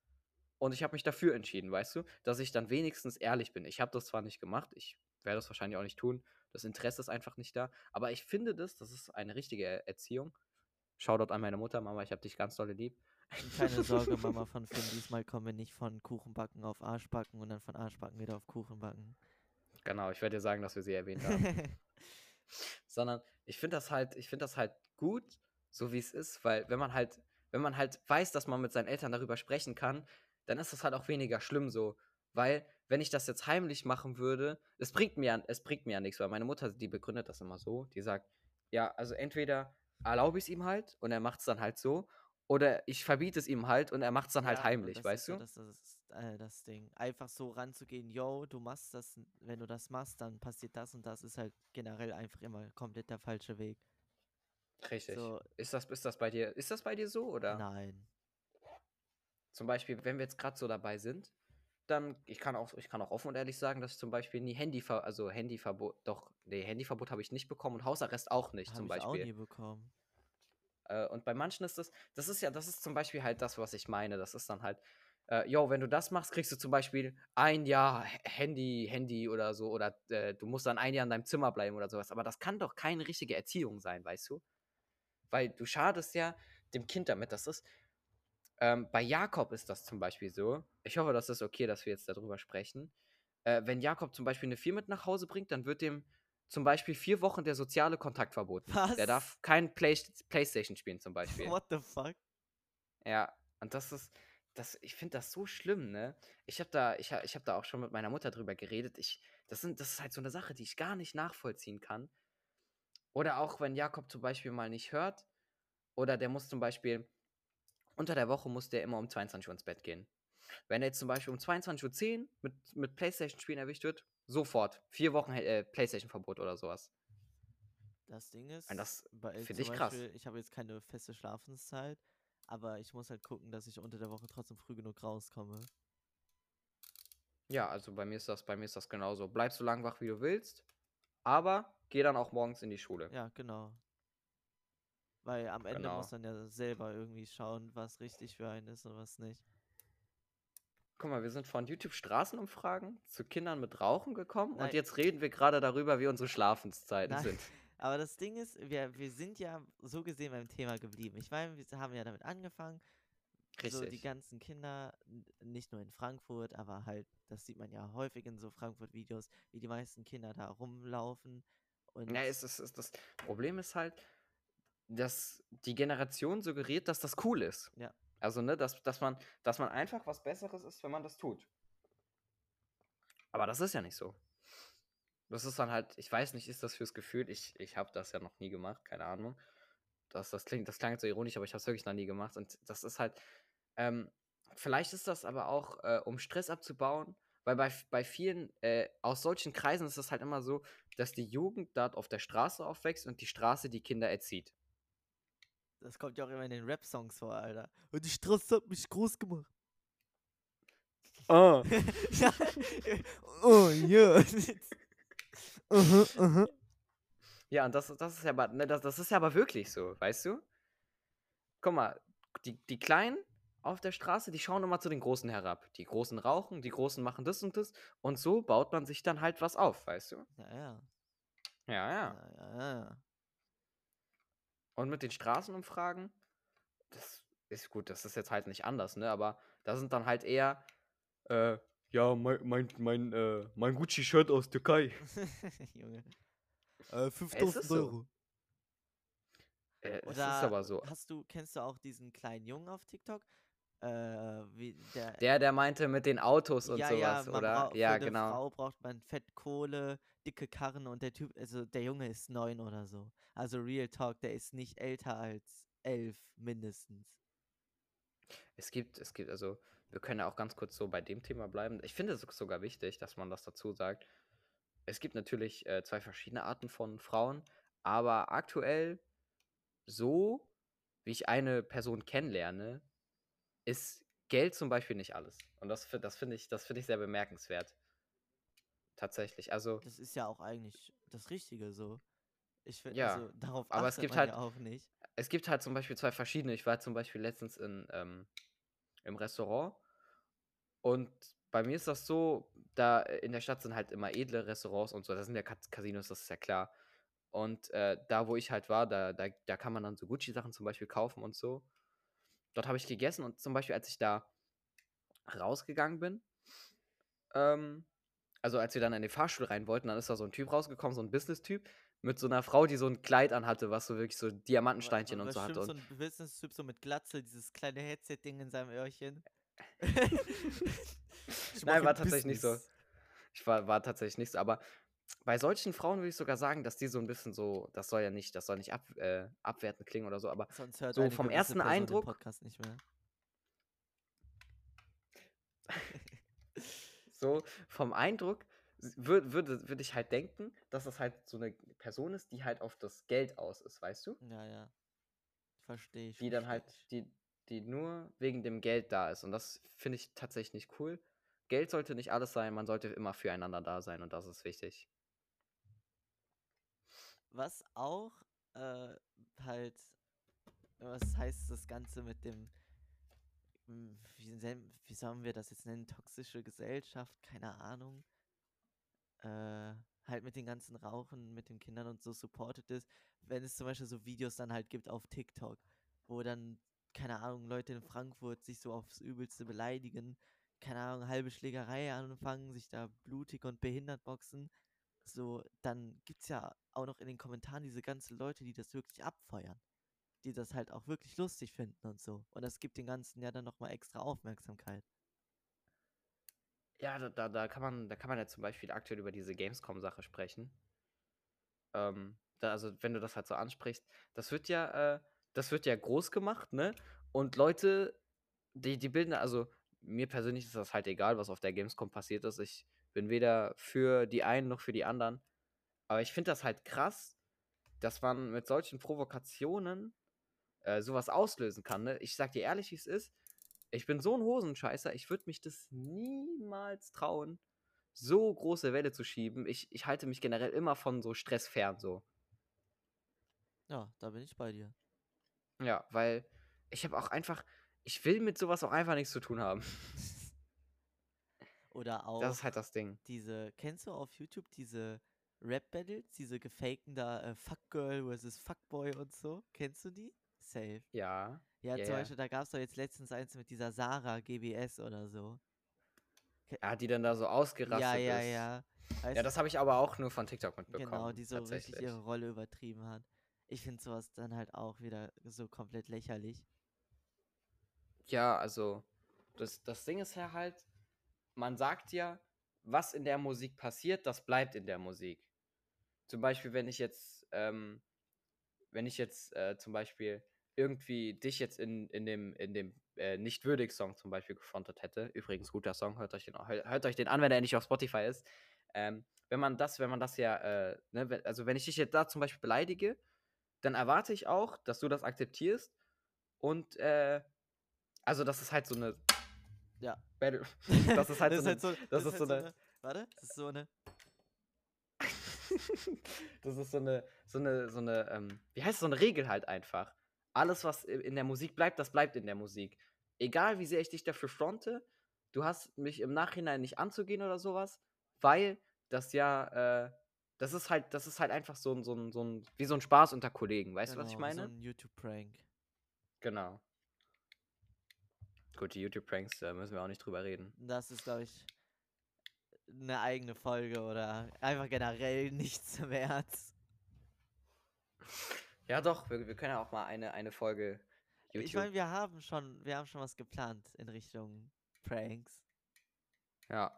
Und ich habe mich dafür entschieden, weißt du, dass ich dann wenigstens ehrlich bin. Ich habe das zwar nicht gemacht, ich werde das wahrscheinlich auch nicht tun. Das Interesse ist einfach nicht da. Aber ich finde das, das ist eine richtige Er- Erziehung. Shoutout an meine Mutter, Mama, ich habe dich ganz dolle lieb. Keine Sorge, Mama von Finn, diesmal kommen wir nicht von Kuchenbacken auf Arschbacken und dann von Arschbacken wieder auf Kuchenbacken. Genau, ich werde dir sagen, dass wir sie erwähnt haben. sondern ich finde das halt, ich finde das halt gut, so wie es ist, weil wenn man halt, wenn man halt weiß, dass man mit seinen Eltern darüber sprechen kann, dann ist das halt auch weniger schlimm so, weil wenn ich das jetzt heimlich machen würde, es bringt mir, ja- es bringt mir ja nichts, weil meine Mutter, die begründet das immer so, die sagt, ja, also entweder erlaube ich es ihm halt und er macht es dann halt so, oder ich verbiete es ihm halt und er macht es dann halt Ja, und heimlich, weißt du? Das, das ist äh, das Ding. Einfach so ranzugehen, yo, du machst das, wenn du das machst, dann passiert das und das, ist halt generell einfach immer komplett der falsche Weg. Richtig. So, Ist das, ist das bei dir, ist das bei dir so, oder? nein. Zum Beispiel, wenn wir jetzt gerade so dabei sind, dann, ich kann auch, ich kann auch offen und ehrlich sagen, dass ich zum Beispiel nie Handyver, also Handyverbot, doch, nee, Handyverbot habe ich nicht bekommen und Hausarrest auch nicht, zum Habe ich auch Beispiel. nie bekommen. Äh, und bei manchen ist das, das ist ja, das ist zum Beispiel halt das, was ich meine. Das ist dann halt, äh, yo, wenn du das machst, kriegst du zum Beispiel ein Jahr Handy, Handy oder so, oder äh, du musst dann ein Jahr in deinem Zimmer bleiben oder sowas. Aber das kann doch keine richtige Erziehung sein, weißt du? Weil du schadest ja dem Kind damit. Das ist, ähm, bei Jakob ist das zum Beispiel so. Ich hoffe, das ist okay, dass wir jetzt darüber sprechen. Äh, wenn Jakob zum Beispiel eine 4 mit nach Hause bringt, dann wird dem zum Beispiel vier Wochen der soziale Kontakt verboten. Was? Der darf kein Play Playstation spielen zum Beispiel. What the fuck? Ja, und das ist, das, ich finde das so schlimm, ne? Ich habe da, ich, ich habe da auch schon mit meiner Mutter drüber geredet. Ich, das sind, das ist halt so eine Sache, die ich gar nicht nachvollziehen kann. Oder auch, wenn Jakob zum Beispiel mal nicht hört, oder der muss zum Beispiel, unter der Woche muss der immer um 22 Uhr ins Bett gehen. Wenn er jetzt zum Beispiel um 22.10 Uhr mit, mit Playstation-Spielen erwischt wird, sofort. Vier Wochen äh, Playstation-Verbot oder sowas. Das Ding ist, Und das bei, find zum ich krass. Beispiel, ich habe jetzt keine feste Schlafenszeit, aber ich muss halt gucken, dass ich unter der Woche trotzdem früh genug rauskomme. Ja, also bei mir ist das, bei mir ist das genauso. Bleib so lang wach, wie du willst, aber geh dann auch morgens in die Schule. Ja, genau. Weil am Ende Genau. muss man ja selber irgendwie schauen, was richtig für einen ist und was nicht. Guck mal, wir sind von YouTube Straßenumfragen zu Kindern mit Rauchen gekommen Nein. und jetzt reden wir gerade darüber, wie unsere Schlafenszeiten Nein. sind. Aber das Ding ist, wir, wir sind ja so gesehen beim Thema geblieben. Ich meine, wir haben ja damit angefangen, so die Richtig. ganzen Kinder, nicht nur in Frankfurt, aber halt, das sieht man ja häufig in so Frankfurt-Videos, wie die meisten Kinder da rumlaufen. Und Ja, es ist, es, das Problem ist halt, dass die Generation suggeriert, dass das cool ist. Ja. Also, ne, dass, dass, man, dass man einfach was Besseres ist, wenn man das tut. Aber das ist ja nicht so. Das ist dann halt, ich weiß nicht, ist das fürs Gefühl, ich, ich habe das ja noch nie gemacht, keine Ahnung. Das, das, klingt, das klang jetzt so ironisch, aber ich habe es wirklich noch nie gemacht. Und das ist halt, ähm, vielleicht ist das aber auch, äh, um Stress abzubauen, weil bei, bei vielen, äh, aus solchen Kreisen ist es halt immer so, dass die Jugend dort auf der Straße aufwächst und die Straße die Kinder erzieht. Das kommt ja auch immer in den Rap-Songs vor, Alter. Und die Straße hat mich groß gemacht. Oh. ja. Oh, ja. Mhm, mhm. Ja, und das, das ist ja aber, ne, das, das ist ja aber wirklich so, weißt du? Guck mal, die, die Kleinen auf der Straße, die schauen immer zu den Großen herab. Die Großen rauchen, die Großen machen das und das. Und so baut man sich dann halt was auf, weißt du? Ja, ja. Ja, ja. Ja, ja, ja. Und mit den Straßenumfragen, das ist gut, das ist jetzt halt nicht anders, ne? Aber da sind dann halt eher, äh, ja, mein, mein, mein, äh, mein Gucci-Shirt aus Türkei. Junge. Äh, ist 5000 so. Euro. Äh, es ist Oder aber so. hast du, kennst du auch diesen kleinen Jungen auf TikTok? Äh, der. Der, der meinte mit den Autos und ja, sowas, ja, oder? Ja, für eine genau. Frau braucht man Fettkohle, dicke Karren und der Typ, also der Junge ist neun oder so. Also Real Talk, der ist nicht älter als elf mindestens. Es gibt, es gibt, also, wir können ja auch ganz kurz so bei dem Thema bleiben. Ich finde es sogar wichtig, dass man das dazu sagt. Es gibt natürlich äh, zwei verschiedene Arten von Frauen, aber aktuell, so wie ich eine Person kennenlerne, ist Geld zum Beispiel nicht alles. Und das, das finde ich, das finde ich sehr bemerkenswert. Tatsächlich. Also, Das ist ja auch eigentlich das Richtige so. Ich finde, Ja, also darauf aber es gibt halt- ja auch nicht. es gibt halt zum Beispiel zwei verschiedene. Ich war zum Beispiel letztens in, ähm, im Restaurant und bei mir ist das so, da äh, in der Stadt sind halt immer edle Restaurants und so, da sind ja Casinos, das ist ja klar. Und äh, da, wo ich halt war, da, da, da kann man dann so Gucci-Sachen zum Beispiel kaufen und so. Dort habe ich gegessen und zum Beispiel, als ich da rausgegangen bin, ähm, also als wir dann in den Fahrstuhl rein wollten, dann ist da so ein Typ rausgekommen, so ein Business-Typ, mit so einer Frau, die so ein Kleid anhatte, was so wirklich so Diamantensteinchen und so hatte. so ein Business-Typ so mit Glatze, dieses kleine Headset-Ding in seinem Öhrchen. Ich Nein, war tatsächlich nicht so. Business. Ich war, war tatsächlich nicht so. Aber bei solchen Frauen würde ich sogar sagen, dass die so ein bisschen so, das soll ja nicht, das soll nicht ab, äh, abwertend klingen oder so, aber So vom ersten Person den Eindruck- Podcast nicht mehr. so vom Eindruck würde würd, würd ich halt denken, dass das halt so eine Person ist, die halt auf das Geld aus ist, weißt du? Ja, ja. Verstehe ich. Die dann halt, die, die nur wegen dem Geld da ist. Und das finde ich tatsächlich nicht cool. Geld sollte nicht alles sein, man sollte immer füreinander da sein und das ist wichtig. Was auch äh, halt, was heißt das Ganze mit dem, m, wie, wie sollen wir das jetzt nennen, toxische Gesellschaft, keine Ahnung, äh, halt mit den ganzen Rauchen, mit den Kindern und so supported ist, wenn es zum Beispiel so Videos dann halt gibt auf TikTok, wo dann, keine Ahnung, Leute in Frankfurt sich so aufs Übelste beleidigen, keine Ahnung, halbe Schlägerei anfangen, sich da blutig und behindert boxen, so, dann gibt's ja auch noch in den Kommentaren diese ganzen Leute, die das wirklich abfeuern. Die das halt auch wirklich lustig finden und so. Und das gibt den Ganzen ja dann nochmal extra Aufmerksamkeit. Ja, da, da, da kann man, da kann man ja zum Beispiel aktuell über diese Gamescom-Sache sprechen. Ähm, da, also wenn du das halt so ansprichst, das wird ja, äh, das wird ja groß gemacht, ne? Und Leute, die, die bilden, also mir persönlich ist das halt egal, was auf der Gamescom passiert ist. Ich bin weder für die einen noch für die anderen. Aber ich finde das halt krass, dass man mit solchen Provokationen äh, sowas auslösen kann, ne? Ich sag dir ehrlich, wie es ist. Ich bin so ein Hosenscheißer, ich würde mich das niemals trauen, so große Welle zu schieben. Ich, ich halte mich generell immer von so Stress fern, so. Ja, da bin ich bei dir. Ja, weil ich habe auch einfach, ich will mit sowas auch einfach nichts zu tun haben. Oder auch Das ist halt das Ding. diese, kennst du auf YouTube diese Rap-Battles, diese gefaken da äh, Fuckgirl versus Fuckboy und so? Kennst du die? Safe. Ja. Ja, Ja, zum ja. Beispiel, da gab es doch jetzt letztens eins mit dieser Sarah GBS oder so. Ja, die dann da so ausgerastet ja, ja, ist. ja. Ja, du? das habe ich aber auch nur von TikTok mitbekommen. Genau, die so richtig ihre Rolle übertrieben hat. Ich finde sowas dann halt auch wieder so komplett lächerlich. Ja, also, das, das Ding ist ja halt, man sagt ja, was in der Musik passiert, das bleibt in der Musik. Zum Beispiel, wenn ich jetzt, ähm, wenn ich jetzt äh, zum Beispiel irgendwie dich jetzt in, in dem, in dem äh, Nicht-Würdig-Song zum Beispiel gefrontet hätte, übrigens guter Song, hört euch den, hört, euch den an, wenn er nicht auf Spotify ist. Ähm, wenn man das, wenn man das ja, äh, ne, also wenn ich dich jetzt da zum Beispiel beleidige, dann erwarte ich auch, dass du das akzeptierst und äh, also das ist halt so eine Ja. Battle. Das ist halt so eine, so, das ist so eine, Warte, das ist so eine. das ist so eine, so eine, so eine, ähm, wie heißt es, so eine Regel halt einfach. Alles, was in der Musik bleibt, das bleibt in der Musik. Egal, wie sehr ich dich dafür fronte, du hast mich im Nachhinein nicht anzugehen oder sowas, weil das ja, äh, das ist halt, das ist halt einfach so ein, so ein, so ein, wie so ein Spaß unter Kollegen. Weißt du, was ich Genau, meine? So ein YouTube-Prank. Genau. Gut, die YouTube-Pranks, da müssen wir auch nicht drüber reden. Das ist, glaube ich, eine eigene Folge oder einfach generell nichts wert. Ja, doch, wir, wir können ja auch mal eine, eine Folge YouTube. Ich meine, wir haben schon, wir haben schon was geplant in Richtung Pranks. ja.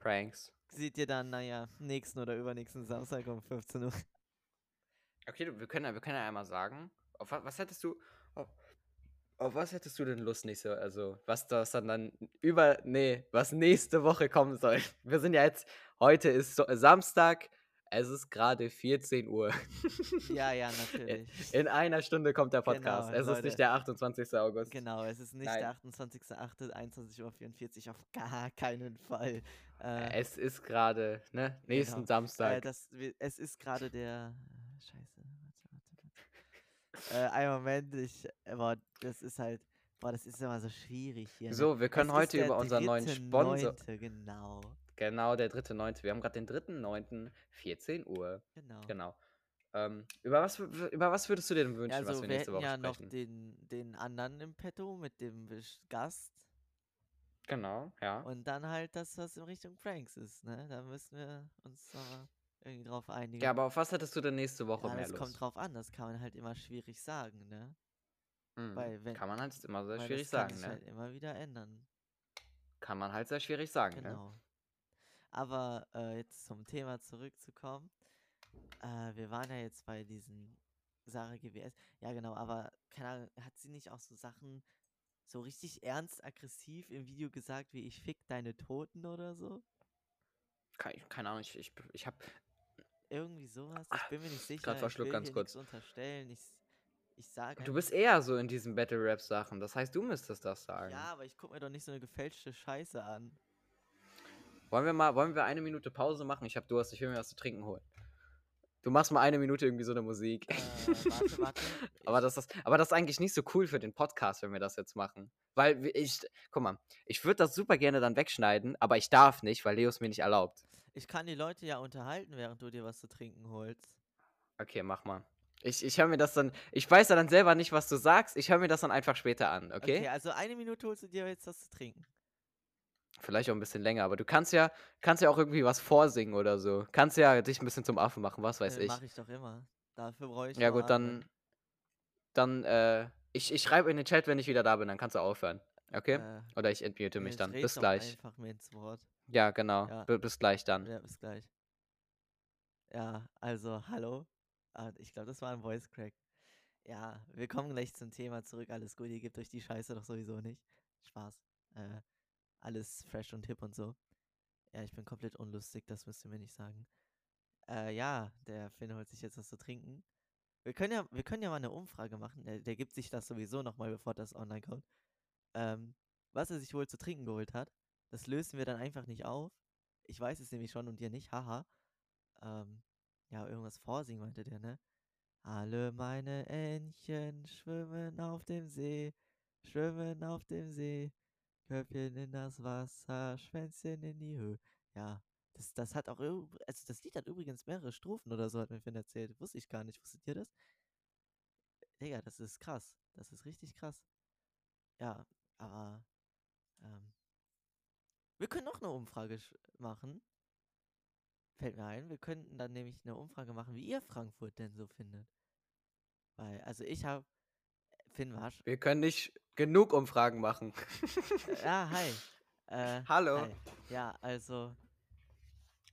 Pranks. Seht ihr dann, naja, nächsten oder übernächsten Samstag um 15 Uhr. Okay, wir können, ja- wir können ja einmal sagen, was, was hättest du, auf, was hättest du denn Lust nächste, also was das dann dann über, nee, was nächste Woche kommen soll. Wir sind ja jetzt, heute ist so, Samstag, es ist gerade 14 Uhr. Ja, ja, natürlich. In einer Stunde kommt der Podcast. Genau, es ist Leute. nicht der 28. August. Genau, es ist nicht Nein. der 28.08.21.44 Uhr, auf gar keinen Fall. Äh, Es ist gerade, ne, nächsten Genau. Samstag. Äh, das, es ist gerade der. äh, Scheiße. Äh, einen Moment, ich. äh, Boah, das ist halt. Boah, das ist immer so schwierig hier. ne? so, wir können ist heute über unseren neuen dritte Sponsor. Neunte, Genau, Genau, der 3.9. Wir haben gerade den 3.9. 14 Uhr. genau. Genau. Ähm, über, was, über was würdest du dir denn Ja, wünschen, was also wir wir nächste Woche ja noch sprechen? den, den anderen im Petto mit dem Gast Genau, ja. und dann halt das, was in Richtung Pranks ist, ne? Da müssen wir uns aber irgendwie drauf einigen. Ja, aber auf was hättest du denn nächste Woche Ja, mehr das Lust? kommt drauf an, das kann man halt immer schwierig sagen, ne? Mhm. weil wenn- Kann man halt immer sehr schwierig das kann sagen, sich ne? halt immer wieder ändern. Kann man halt sehr schwierig sagen, ne? Genau. Aber äh, jetzt zum Thema zurückzukommen. Äh, wir waren ja jetzt bei diesen Sarah GWS. Ja, genau, aber keine Ahnung, hat sie nicht auch so Sachen so richtig ernst aggressiv im Video gesagt, wie ich fick deine Toten oder so? Keine, keine Ahnung, ich, ich, ich hab. Irgendwie sowas? Ich bin mir nicht sicher. ich verschluckt, will ganz kurz. unterstellen. Ich, ich sage Du bist eher so in diesen Battle Rap Sachen. Das heißt, du müsstest das sagen. Ja, aber ich guck mir doch nicht so eine gefälschte Scheiße an. Wollen wir mal, wollen wir eine Minute Pause machen? Ich hab Durst, ich will mir was zu trinken holen. Du machst mal eine Minute irgendwie so eine Musik. Äh, warte, warte. Aber ich- das, ist, aber das ist eigentlich nicht so cool für den Podcast, wenn wir das jetzt machen. Weil ich, guck mal, ich würde das super gerne dann wegschneiden, aber ich darf nicht, weil Leo es mir nicht erlaubt. Ich kann die Leute ja unterhalten, während du dir was zu trinken holst. Okay, mach mal. Ich, ich höre mir das dann, ich weiß ja dann selber nicht, was du sagst, ich höre mir das dann einfach später an, okay? Okay, also eine Minute holst du dir jetzt was zu trinken. Vielleicht auch ein bisschen länger, aber du kannst ja, kannst ja auch irgendwie was vorsingen oder so. Kannst ja dich ein bisschen zum Affen machen, was weiß äh, ich. Mach ich doch immer. Dafür brauche ich Ja gut, dann, dann, äh, ich, ich schreibe in den Chat, wenn ich wieder da bin, dann kannst du aufhören. Okay? Äh, Oder ich entmute mich dann. Bis gleich. einfach mir ins Wort. Ja, genau. Ja. Bi- Bis gleich dann. Ja, bis gleich. Ja, also, hallo. Ah, ich glaube, das war ein Voice Crack. Ja, wir kommen gleich zum Thema zurück. Alles gut, ihr gebt euch die Scheiße doch sowieso nicht. Spaß. Äh, alles fresh und hip und so. Ja, ich bin komplett unlustig, das müsst ihr mir nicht sagen. Äh, ja, der Finn holt sich jetzt was zu trinken. Wir können ja, wir können ja mal eine Umfrage machen. Der, der gibt sich das sowieso nochmal, bevor das online kommt. Ähm, was er sich wohl zu trinken geholt hat. Das lösen wir dann einfach nicht auf. Ich weiß es nämlich schon und ihr nicht, haha. Ähm, ja, irgendwas vorsingen meinte der, ne? Alle meine Entchen schwimmen auf dem See, schwimmen auf dem See, Köpfchen in das Wasser, Schwänzchen in die Höhe. Ja, das, das hat auch, also das Lied hat übrigens mehrere Strophen oder so, hat mir Finn erzählt. Wusste ich gar nicht, wusstet ihr das? Digga, das ist krass. Das ist richtig krass. Ja, aber, ähm, wir können noch eine Umfrage machen. Fällt mir ein, wir könnten dann nämlich eine Umfrage machen, wie ihr Frankfurt denn so findet. Weil, also ich habe Finn Wasch. Wir können nicht genug Umfragen machen. Äh, ja, hi. Äh, Hallo. hi. Ja, also,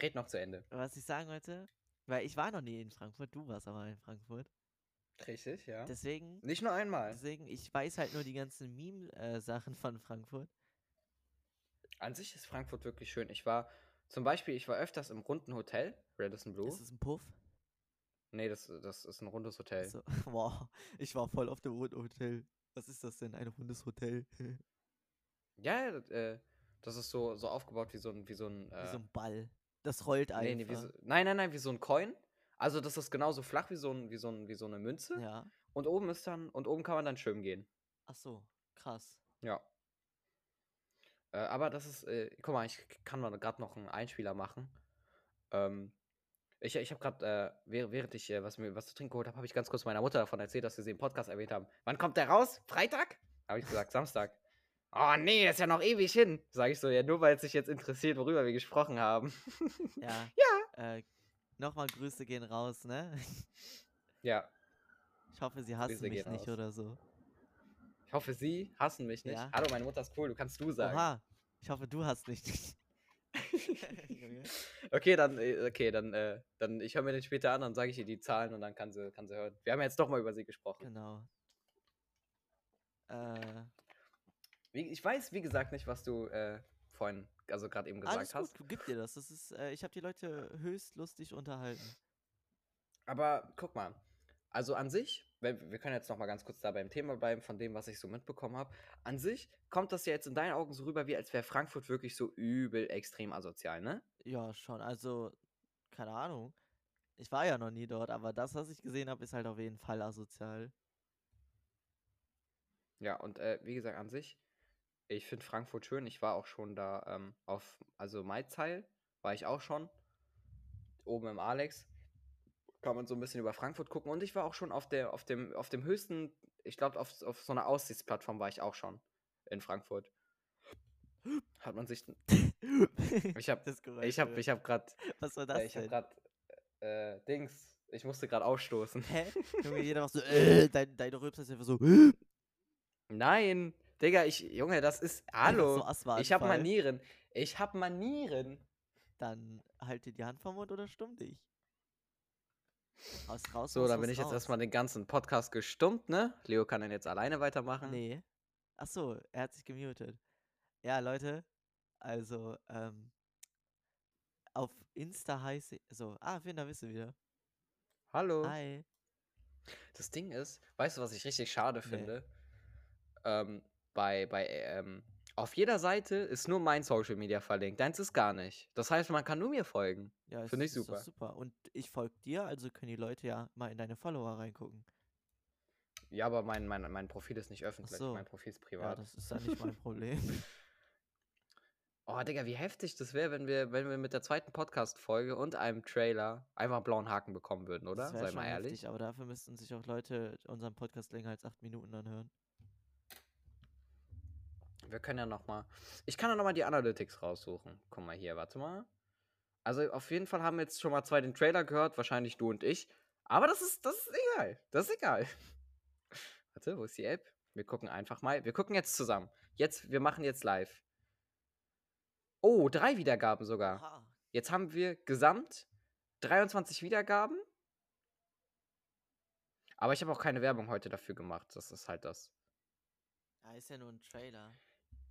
Red noch zu Ende. was ich sagen wollte, weil ich war noch nie in Frankfurt, du warst aber in Frankfurt. Richtig, ja. Deswegen, Nicht nur einmal. deswegen, ich weiß halt nur die ganzen Meme-Sachen von Frankfurt. An sich ist Frankfurt wirklich schön. Ich war, zum Beispiel, ich war öfters im runden Hotel, Radisson Blue. Ist es ein Puff? Nee, das, das ist ein rundes Hotel. So, wow, ich war voll auf dem Hotel. Was ist das denn? Ein rundes Hotel? Ja, das, äh, das ist so, so aufgebaut wie so ein, wie so ein, Wie äh, so ein Ball. Das rollt einfach. Nee, nee, wie so, nein, nein, nein, wie so ein Coin. Also das ist genauso flach wie so, ein, wie so, ein, wie so eine Münze. Ja. Und oben ist dann, und oben kann man dann schwimmen gehen. Ach so, krass. Ja. Äh, aber das ist, äh, guck mal, ich kann mal gerade noch einen Einspieler machen. Ähm, ich ich habe gerade, äh, während, ich äh, was, mir, was zu trinken geholt habe, habe ich ganz kurz meiner Mutter davon erzählt, dass wir sie im Podcast erwähnt haben. Wann kommt der raus? Freitag? Habe ich gesagt, Samstag. Oh nee, das ist ja noch ewig hin. Sage ich so, ja, nur weil es sich jetzt interessiert, worüber wir gesprochen haben. Ja. Ja. Äh, Nochmal Grüße gehen raus, ne? ja, Ich hoffe, sie hassen Grüße mich nicht raus. oder so. ich hoffe, Sie hassen mich nicht. Ja. Hallo, meine Mutter ist cool, du kannst du sagen. Oha, ich hoffe, du hast nicht. Okay, dann, äh, okay, dann, äh, dann ich höre mir den später an, dann sage ich ihr die Zahlen und dann kann sie, kann sie hören. Wir haben ja jetzt doch mal über sie gesprochen. genau. Äh, ich weiß, wie gesagt, nicht, was du äh, vorhin, also gerade eben gesagt alles hast. gut, gib dir das. das ist, äh, ich habe die Leute höchst lustig unterhalten. Aber guck mal, also an sich, wenn, wir können jetzt noch mal ganz kurz da beim Thema bleiben, von dem, was ich so mitbekommen habe. An sich kommt das ja jetzt in deinen Augen so rüber, wie als wäre Frankfurt wirklich so übel extrem asozial, ne? Ja, schon. Also, keine Ahnung. Ich war ja noch nie dort, aber das, was ich gesehen habe, ist halt auf jeden Fall asozial. Ja, und äh, wie gesagt, an sich, ich finde Frankfurt schön. Ich war auch schon da ähm, auf, also Maizeil war ich auch schon. Oben im Alex. Kann man so ein bisschen über Frankfurt gucken. Und ich war auch schon auf der, auf dem, auf dem höchsten, ich glaube, auf, auf so einer Aussichtsplattform war ich auch schon in Frankfurt. Hat man sich. Ich hab- Geräusch Ich habe gehört. ich hab gerade. Was war das Äh, ich habe gerade. Äh, Dings. Ich musste gerade ausstoßen. Hä? Junge, jeder macht so, äh, dein, dein Rülpser ist einfach so, äh, Nein. Digga, ich. Junge, das ist. Hallo. so Asthmaanfall. ich habe Manieren. Ich habe Manieren. Dann halt dir die Hand vom Mund oder stumm dich. Raus, raus, So, dann bin raus, ich jetzt raus. erstmal den ganzen Podcast gestummt, ne? Leo kann dann jetzt alleine weitermachen. Nee. Ach so, er hat sich gemutet. Ja, Leute, also, ähm, auf Insta heißt ich, so, ah, Finder bist du wieder. Hallo. Hi. Das Ding ist, weißt du, was ich richtig schade Nee. finde? Ähm, bei, bei, ähm, auf jeder Seite ist nur mein Social Media verlinkt. Deins ist gar nicht. Das heißt, man kann nur mir folgen. Ja, Finde ich super. super. Und ich folge dir, also können die Leute ja mal in deine Follower reingucken. Ja, aber mein, mein, mein Profil ist nicht öffentlich. so. Mein Profil ist Ja, privat. das ist ja nicht mein Problem. oh, Digga, wie heftig das wäre, wenn wir, wenn wir mit der zweiten Podcast-Folge und einem Trailer einfach einen blauen Haken bekommen würden, oder? Das Sei mal ehrlich. heftig, aber dafür müssten sich auch Leute unseren Podcast länger als acht Minuten anhören. Wir können ja noch mal. Ich kann ja noch mal die Analytics raussuchen. Guck mal hier, warte mal. Also auf jeden Fall haben jetzt schon mal zwei den Trailer gehört, wahrscheinlich du und ich. Aber das ist, das ist egal. Das ist egal. Warte, wo ist die App? Wir gucken einfach mal. Wir gucken jetzt zusammen. Jetzt, wir machen jetzt live. Oh, drei Wiedergaben sogar. Jetzt haben wir gesamt 23 Wiedergaben. Aber ich habe auch keine Werbung heute dafür gemacht. Das ist halt das. Ja, ist ja nur ein Trailer.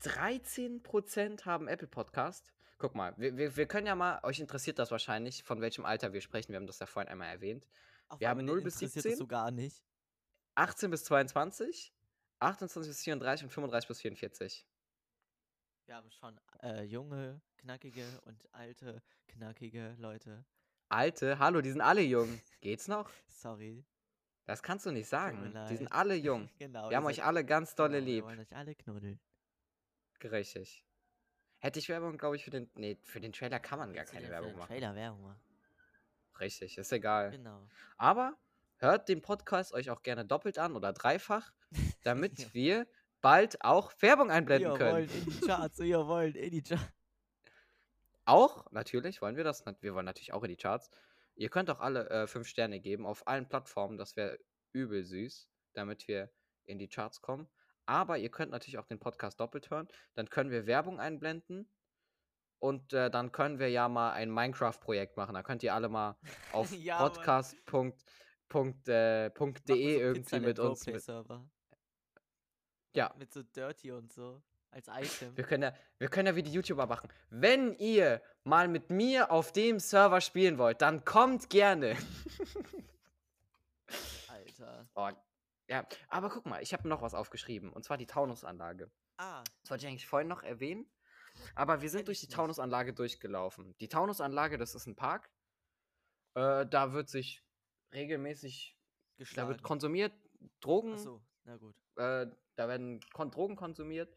13% haben Apple Podcast. Guck mal, wir, wir, wir können ja mal, euch interessiert das wahrscheinlich, von welchem Alter wir sprechen. Wir haben das ja vorhin einmal erwähnt. Auf Wir haben einmal 0 bis interessiert 17. Das so gar nicht. 18 bis 22, 28 bis 34 und 35 bis 44. Wir haben schon äh, junge, knackige und alte, knackige Leute. Alte, hallo, die sind alle jung. Geht's noch? Sorry. Das kannst du nicht sagen. Die sind alle jung. genau. Wir haben euch alle ganz dolle genau, Wir lieb. wollen euch alle knuddeln. Richtig. Hätte ich Werbung, glaube ich, für den. Nee, für den Trailer kann man gar keine Werbung den machen. Trailer Werbung machen. Richtig, ist egal. Genau. Aber hört den Podcast euch auch gerne doppelt an oder dreifach, damit Ja. wir bald auch Werbung einblenden wir können. wollen in die Charts, wir wollen in die Charts. Auch, natürlich, wollen wir das. Wir wollen natürlich auch in die Charts. Ihr könnt auch alle äh, fünf Sterne geben auf allen Plattformen. Das wäre übel süß, damit wir in die Charts kommen. Aber ihr könnt natürlich auch den Podcast doppelt hören. Dann können wir Werbung einblenden. Und äh, dann können wir ja mal ein Minecraft-Projekt machen. Da könnt ihr alle mal auf Ja, podcast.de äh, irgendwie mit uns. Mit, ja, Mit so Dirty und so. Als Item. Wir können, ja, wir können ja wie die YouTuber machen. Wenn ihr mal mit mir auf dem Server spielen wollt, dann kommt gerne. Alter. oh, ja, aber guck mal, ich habe noch was aufgeschrieben. Und zwar die Taunusanlage. Ah, Das wollte ich eigentlich vorhin noch erwähnen. Aber wir sind durch die. Taunusanlage durchgelaufen. Die Taunusanlage, das ist ein Park. Äh, da wird sich regelmäßig, da Geschlagen. wird konsumiert, Drogen, Achso, na gut. äh, da werden kon Drogen konsumiert.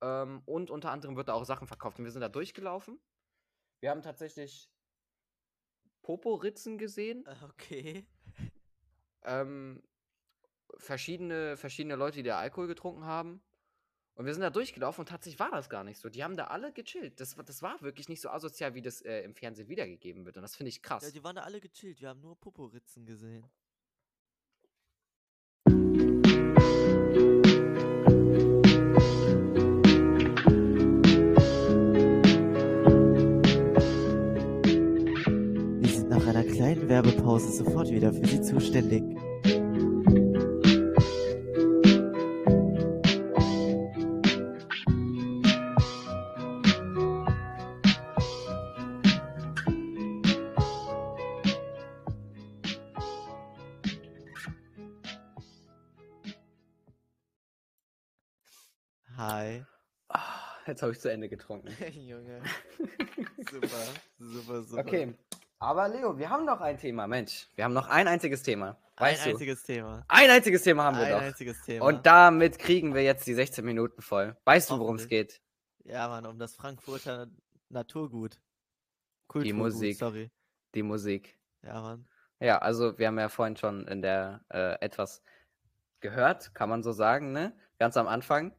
Ähm, und unter anderem wird da auch Sachen verkauft. Und wir sind da durchgelaufen. Wir haben tatsächlich Poporitzen gesehen. Äh, Okay. ähm, verschiedene, verschiedene Leute, die da Alkohol getrunken haben. Und wir sind da durchgelaufen und tatsächlich war das gar nicht so. Die haben da alle gechillt. Das, war- das war wirklich nicht so asozial, wie das äh, im Fernsehen wiedergegeben wird. Und das finde ich krass. Ja, die waren da alle gechillt. Wir haben nur Poporitzen gesehen. Wir sind nach einer kleinen Werbepause sofort wieder für Sie zuständig. Jetzt habe ich zu Ende getrunken. Junge. Super, super, super. Okay. Aber Leo, wir haben noch ein Thema, Mensch. Wir haben noch ein einziges Thema. Weißt Ein du? einziges Thema. Ein einziges Thema haben wir Ein doch. einziges Thema. Und damit kriegen wir jetzt die 16 Minuten voll. Weißt du, worum es geht? Ja, Mann, um das Frankfurter Naturgut. Kulturgut, Musik. sorry. Die Musik. Ja, Mann. Ja, also wir haben ja vorhin schon in der äh, etwas gehört, kann man so sagen, ne? Ganz am Anfang.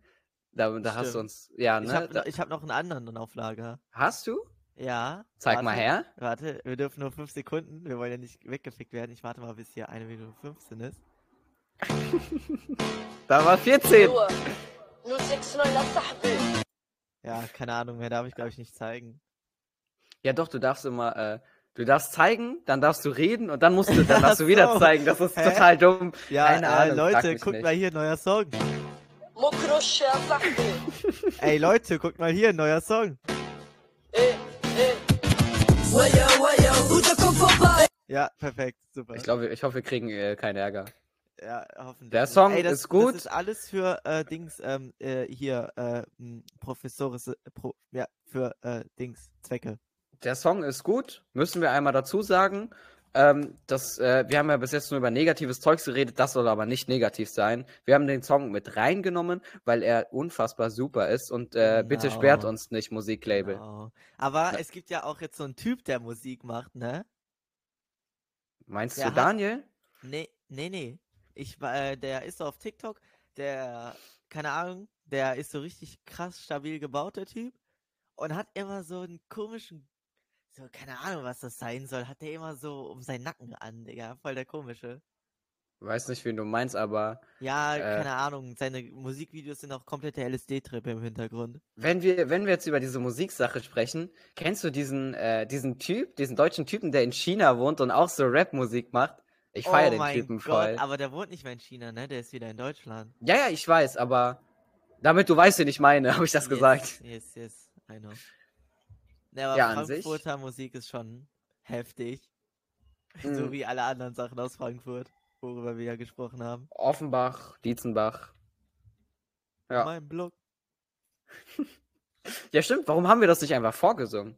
Da, da hast du uns. Ja, ne? Ich habe hab noch einen anderen auf Lager. Hast du? Ja. Zeig warte, mal her. Warte, wir dürfen nur 5 Sekunden. Wir wollen ja nicht weggefickt werden. Ich warte mal, bis hier eine Minute 15 ist. da war 14. Ja, keine Ahnung, mehr darf ich glaube ich nicht zeigen. Ja, doch, du darfst immer. Äh, Du darfst zeigen, dann darfst du reden und dann musst du, dann darfst du wieder zeigen. Das ist Hä? total dumm. Ja, Keine äh, Ahnung, Leute, guckt mal hier, neuer Song. Ey Leute, guckt mal hier, neuer Song. Ja, perfekt, super. Ich glaube, ich hoffe, wir kriegen äh, keinen Ärger. Ja, hoffentlich. Der Song Ey, das, ist gut. Das ist alles für äh, Dings ähm, äh, hier äh, Professoris, Pro, ja, für äh, Dings Zwecke. Der Song ist gut, müssen wir einmal dazu sagen. Ähm, das, äh, wir haben ja bis jetzt nur über negatives Zeugs geredet, das soll aber nicht negativ sein. Wir haben den Song mit reingenommen, weil er unfassbar super ist und äh, bitte Genau. sperrt uns nicht, Musiklabel. Genau. Aber Na- es gibt ja auch jetzt so einen Typ, der Musik macht, ne? Meinst Der du hat- Daniel? Nee, nee, nee. Ich, äh, der ist so auf TikTok, der, keine Ahnung, der ist so richtig krass stabil gebaut, der Typ. Und hat immer so einen komischen, so, keine Ahnung, was das sein soll, hat der immer so um seinen Nacken an, Digga. Voll der komische. Weiß nicht, wen du meinst, aber Ja, Äh. keine Ahnung. Seine Musikvideos sind auch komplette LSD-Trip im Hintergrund. wenn wir, wenn wir jetzt über diese Musiksache sprechen, kennst du diesen, äh, diesen Typ, diesen deutschen Typen, der in China wohnt und auch so Rap-Musik macht? Ich feiere oh den mein Typen Gott, voll. aber der wohnt nicht mehr in China, ne? Der ist wieder in Deutschland. Ja, ja, ich weiß, aber damit du weißt, wen ich meine, habe ich das yes, gesagt. Yes, yes, I know. Ne, aber Ja, an sich. Frankfurter Musik ist schon heftig. So Mhm. wie alle anderen Sachen aus Frankfurt, worüber wir ja gesprochen haben. Offenbach, Dietzenbach. Ja. Mein Blog. Ja, stimmt. Warum haben wir das nicht einfach vorgesungen?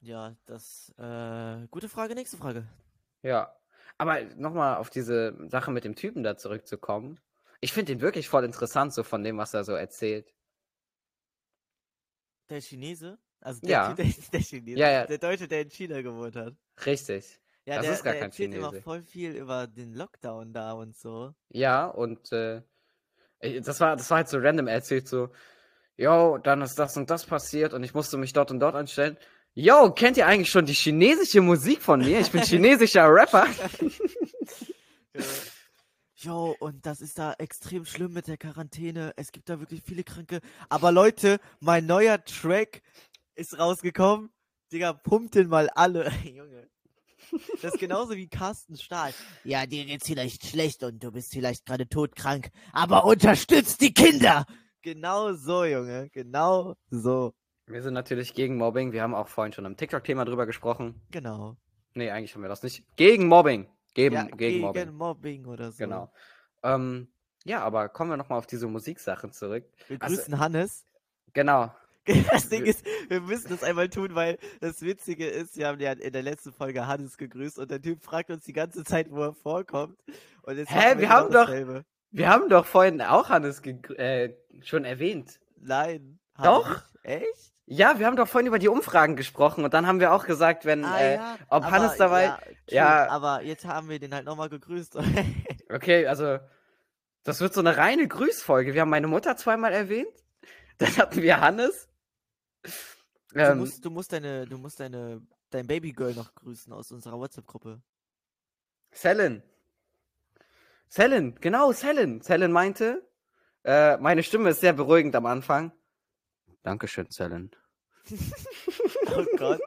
Ja, das, äh, gute Frage, nächste Frage. Ja. Aber nochmal auf diese Sache mit dem Typen da zurückzukommen. Ich finde ihn wirklich voll interessant, so von dem, was er so erzählt. Der Chinese? Also der, Ja. Der, der Chinese. Ja, ja. Der Deutsche, der in China gewohnt hat. Richtig. Ja, Das der, ist gar der kein erzählt immer Chinese. voll viel über den Lockdown da und so. Ja, und äh, das war, das war halt so random. Er erzählt so, yo, dann ist das und das passiert und ich musste mich dort und dort anstellen. Yo, kennt ihr eigentlich schon die chinesische Musik von mir? Ich bin chinesischer Rapper. Jo, und das ist da extrem schlimm mit der Quarantäne. Es gibt da wirklich viele Kranke. Aber Leute, mein neuer Track ist rausgekommen. Digga, pumpt den mal alle. Junge. Das ist genauso wie Carsten Stahl. Ja, dir geht's vielleicht schlecht und du bist vielleicht gerade todkrank, aber unterstützt die Kinder! Genau so, Junge. Genau so. Wir sind natürlich gegen Mobbing. Wir haben auch vorhin schon im TikTok-Thema drüber gesprochen. Genau. Nee, eigentlich haben wir das nicht. Gegen Mobbing. Gegen, ja, gegen, gegen Mobbing. Mobbing oder so. Genau. Ähm, ja, aber kommen wir nochmal auf diese Musiksachen zurück. Wir Also- grüßen Hannes. Genau. Das Ding ist, wir müssen das einmal tun, weil das Witzige ist, wir haben ja in der letzten Folge Hannes gegrüßt und der Typ fragt uns die ganze Zeit, wo er vorkommt. Und jetzt Hä, wir genau haben doch- dasselbe. Wir haben doch vorhin auch Hannes äh, schon erwähnt. Nein. Doch. Echt? Ja, wir haben doch vorhin über die Umfragen gesprochen und dann haben wir auch gesagt, wenn, Ah, äh, ja, ob aber- Hannes dabei- Ja, true, Ja. Aber jetzt haben wir den halt nochmal gegrüßt. okay, also, das wird so eine reine Grüßfolge. Wir haben meine Mutter zweimal erwähnt. Dann hatten wir Hannes. Du, Ähm, musst, du musst deine, du musst deine, dein Babygirl noch grüßen aus unserer WhatsApp-Gruppe. Selen. Selen, genau, Selen. Selen meinte, äh, meine Stimme ist sehr beruhigend am Anfang. Dankeschön, Selen. Oh Gott.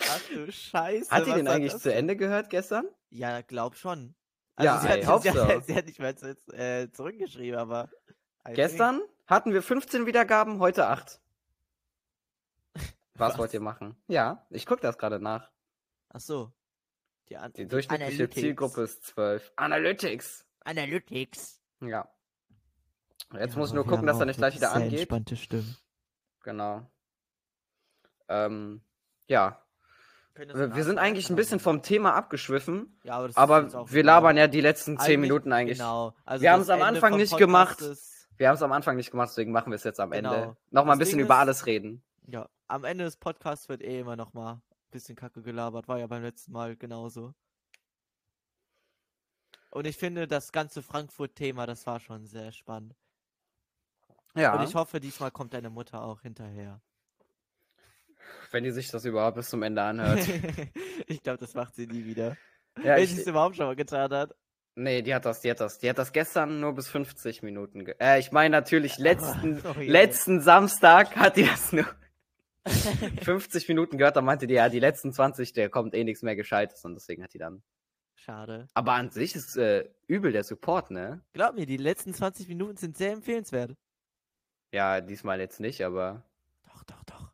Ach du Scheiße. Hat die den eigentlich das zu? Ende gehört gestern? Ja, glaub schon. Ja, sie, ey, hat, sie, so. hat, sie hat nicht mehr zu, äh, zurückgeschrieben, aber. Gestern hatten wir 15 Wiedergaben, heute 8. Was, Was? wollt ihr machen? Ja, ich gucke das gerade nach. Ach so. Die, An Die durchschnittliche Analytics. Zielgruppe ist 12. Analytics. Analytics. Ja. Jetzt Ja, muss ich nur gucken, dass er nicht gleich wieder sehr angeht. Entspannte Stimmen. Genau. Ähm, ja. Wir, wir sind eigentlich ein bisschen vom Thema abgeschwiffen, Ja, aber, das ist aber wir egal. labern ja die letzten 10 Eigentlich- Minuten eigentlich. Genau. Also Wir haben es am Ende Anfang nicht Podcast gemacht. Ist, Wir haben es am Anfang nicht gemacht, deswegen machen wir es jetzt am Ende. Genau. Nochmal ein bisschen Ding über ist- alles reden. ja, am Ende des Podcasts wird eh immer noch mal ein bisschen Kacke gelabert. War ja beim letzten Mal genauso. Und ich finde, das ganze Frankfurt-Thema, das war schon sehr spannend. Ja, Und ich hoffe, diesmal kommt deine Mutter auch hinterher. wenn die sich das überhaupt bis zum Ende anhört. ich glaube, das macht sie nie wieder. ja, Wenn ich, sie es überhaupt schon mal getan hat. nee, die hat das, die hat das. Die hat das gestern nur bis 50 Minuten. Ge äh, ich meine natürlich letzten, Oh letzten Samstag hat die das nur 50 Minuten gehört. Da meinte die, ja, die letzten 20, der kommt eh nichts mehr Gescheites. Und deswegen hat die dann. Schade. Aber an sich ist äh, übel der Support, ne? Glaub mir, die letzten 20 Minuten sind sehr empfehlenswert. Ja, diesmal jetzt nicht, aber. Doch, doch, doch.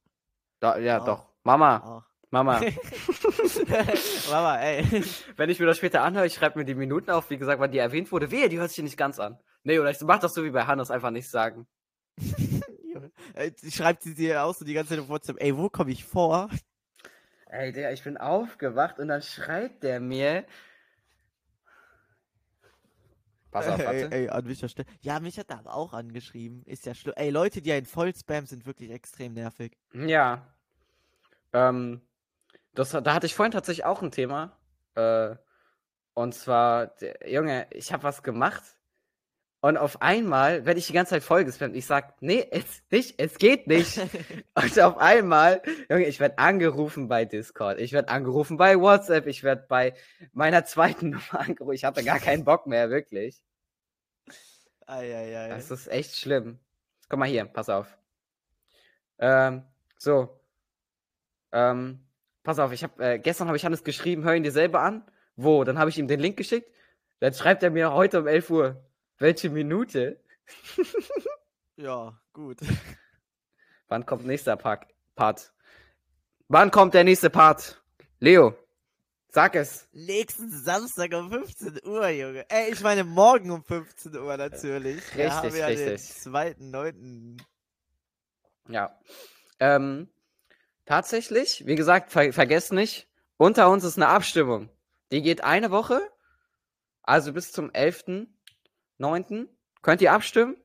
Da, ja, Auch. doch. Mama, Auch. Mama. Mama, ey. Wenn ich mir das später anhöre, ich schreibe mir die Minuten auf, wie gesagt, wann die erwähnt wurde. Wehe, die hört sich nicht ganz an. Nee, oder ich mach das so wie bei Hannes, einfach nicht sagen. Äh, Schreibt sie dir auch so die ganze Zeit auf WhatsApp, ey, wo komme ich vor? Ey, der, ich bin aufgewacht und dann schreibt der mir. Pass auf, ey, warte. ey, an welcher Stelle? Ja, mich hat er aber auch angeschrieben. Ist ja schlimm. Ey, Leute, die einen voll spam, sind wirklich extrem nervig. Ja. Ähm, das, da hatte ich vorhin tatsächlich auch ein Thema. Äh, und zwar, der, Junge, ich habe was gemacht. Und auf einmal werde ich die ganze Zeit vollgespammt. Ich sag, nee, es nicht, es geht nicht. Und auf einmal, Junge, ich werde angerufen bei Discord, ich werde angerufen bei WhatsApp, ich werde bei meiner zweiten Nummer angerufen. Ich hatte gar keinen Bock mehr, wirklich. Eieiei. Das ist echt schlimm. Guck mal hier, pass auf. Ähm, so. Ähm, pass auf, ich habe äh, gestern habe ich Hannes geschrieben, hör ihn dir selber an. Wo? Dann habe ich ihm den Link geschickt. Dann schreibt er mir heute um 11 Uhr. Welche Minute? Ja, gut. Wann kommt nächster Part? Part? Wann kommt der nächste Part? Leo, sag es. Nächsten Samstag um 15 Uhr, Junge. Ey, ich meine morgen um 15 Uhr natürlich. Richtig, da haben wir ja den richtig. zweiten, neunten. Ja. Ähm, tatsächlich, wie gesagt, ver vergesst nicht, unter uns ist eine Abstimmung. Die geht eine Woche, also bis zum 11.9. könnt ihr abstimmen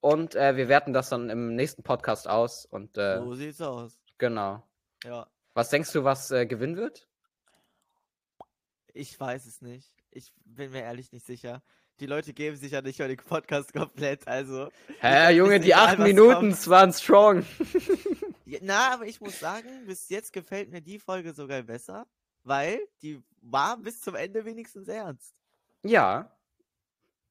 und äh, wir werten das dann im nächsten Podcast aus. Und äh, So sieht's aus. genau. Ja. Was denkst du, was äh, gewinnen wird? Ich weiß es nicht. Ich bin mir ehrlich nicht sicher. Die Leute geben sich ja nicht mal den Podcast komplett, also. Hä, Junge, die acht Minuten kommt. waren strong. Na, aber ich muss sagen, bis jetzt gefällt mir die Folge sogar besser, weil die war bis zum Ende wenigstens ernst. ja.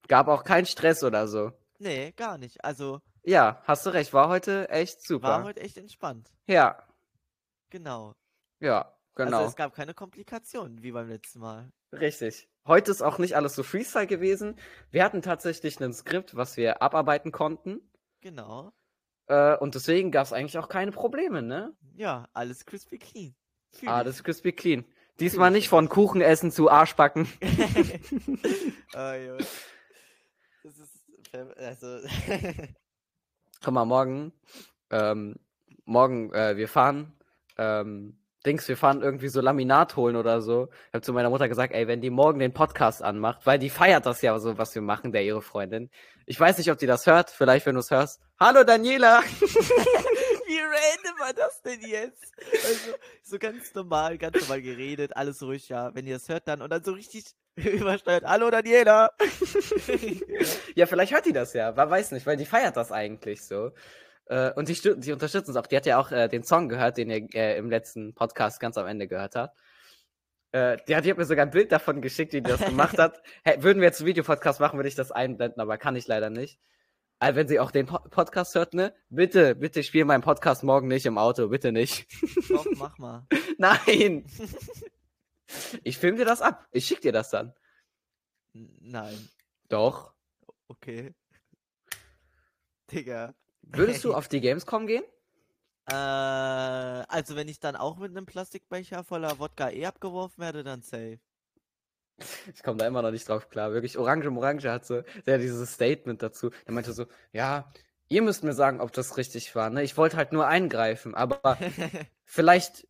Gab auch keinen Stress oder so. Nee, gar nicht. Also Ja, hast du recht, war heute echt super. war heute echt entspannt. ja, Genau. ja, genau. Also es gab keine Komplikationen wie beim letzten Mal. Richtig. Heute ist auch nicht alles so Freestyle gewesen. Wir hatten tatsächlich ein Skript, was wir abarbeiten konnten. Genau. Äh, und deswegen gab es eigentlich auch keine Probleme, ne? Ja, alles crispy clean. Fühl Alles ich. crispy clean. Diesmal ich nicht von Kuchen essen zu Arschbacken. oh, Ver- also Guck mal, morgen ähm, morgen, äh, wir fahren, ähm, Dings, wir fahren irgendwie so Laminat holen oder so. Ich habe zu meiner Mutter gesagt, ey, wenn die morgen den Podcast anmacht, weil die feiert das ja so, was wir machen, der ihre Freundin. Ich weiß nicht, ob die das hört, vielleicht wenn du es hörst. Hallo Daniela! Wie random war das denn jetzt? Also, so ganz normal, ganz normal geredet, alles ruhig, ja. Wenn ihr das hört, dann und dann so richtig übersteuert. Hallo Daniela! ja, vielleicht hört die das ja, man weiß nicht, weil die feiert das eigentlich so. Äh, und die, die unterstützt uns auch. Die hat ja auch äh, den Song gehört, den ihr äh, im letzten Podcast ganz am Ende gehört habt. Äh, die, hat, die hat mir sogar ein Bild davon geschickt, wie die das gemacht hat. Hä, würden wir jetzt einen Videopodcast machen, würde ich das einblenden, aber kann ich leider nicht. Also wenn sie auch den po Podcast hört, ne? Bitte, bitte spiel meinen Podcast morgen nicht im Auto, bitte nicht. Doch, mach mal. Nein! Ich film dir das ab. Ich schick dir das dann. Nein. Doch. Okay. Digga. Würdest du auf die Gamescom gehen? Äh, also wenn ich dann auch mit einem Plastikbecher voller Wodka eh abgeworfen werde, dann safe. Ich komme da immer noch nicht drauf klar. Wirklich, Orange Morange hat so, der dieses Statement dazu. Der meinte so, ja, ihr müsst mir sagen, ob das richtig war. Ne? Ich wollte halt nur eingreifen, aber vielleicht.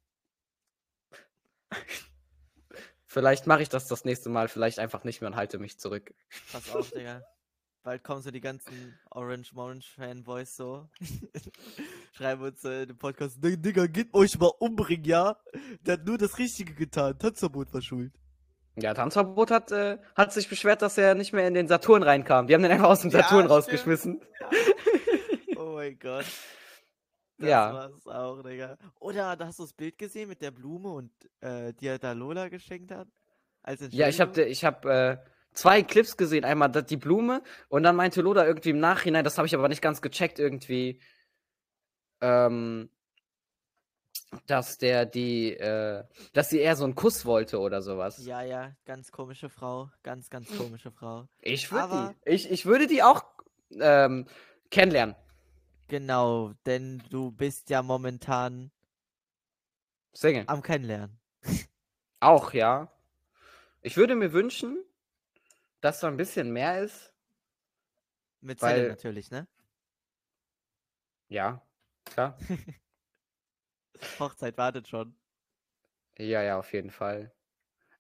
Vielleicht mache ich das das nächste Mal, vielleicht einfach nicht mehr und halte mich zurück. Pass auf, Digga. Bald kommen so die ganzen Orange Morange Fanboys so. Schreiben uns äh, den Podcast, "Dig- Digga, geht euch mal umbringen, ja? Der hat nur das Richtige getan. Tanzverbot war schuld. Ja, Tanzverbot hat, äh, hat sich beschwert, dass er nicht mehr in den Saturn reinkam. Die haben den einfach aus dem Ja, Saturn stimmt. rausgeschmissen. Oh mein Gott. Das Ja. war's auch, Digga. Oder hast du das Bild gesehen mit der Blume und äh, die er da Lola geschenkt hat? Als Ja, ich habe ich hab, äh, zwei Clips gesehen. Einmal die Blume und dann meinte Loda irgendwie im Nachhinein, das habe ich aber nicht ganz gecheckt, irgendwie, ähm, dass der die, äh, dass sie eher so einen Kuss wollte oder sowas. Ja, ja, ganz komische Frau. Ganz, ganz komische Frau. Ich würde die, ich, ich würde die auch ähm, kennenlernen. Genau, denn du bist ja momentan Single. am Kennenlernen. Auch, ja. Ich würde mir wünschen, dass so ein bisschen mehr ist. Mit Weil- natürlich, ne? Ja, klar. Hochzeit wartet schon. Ja, ja, auf jeden Fall.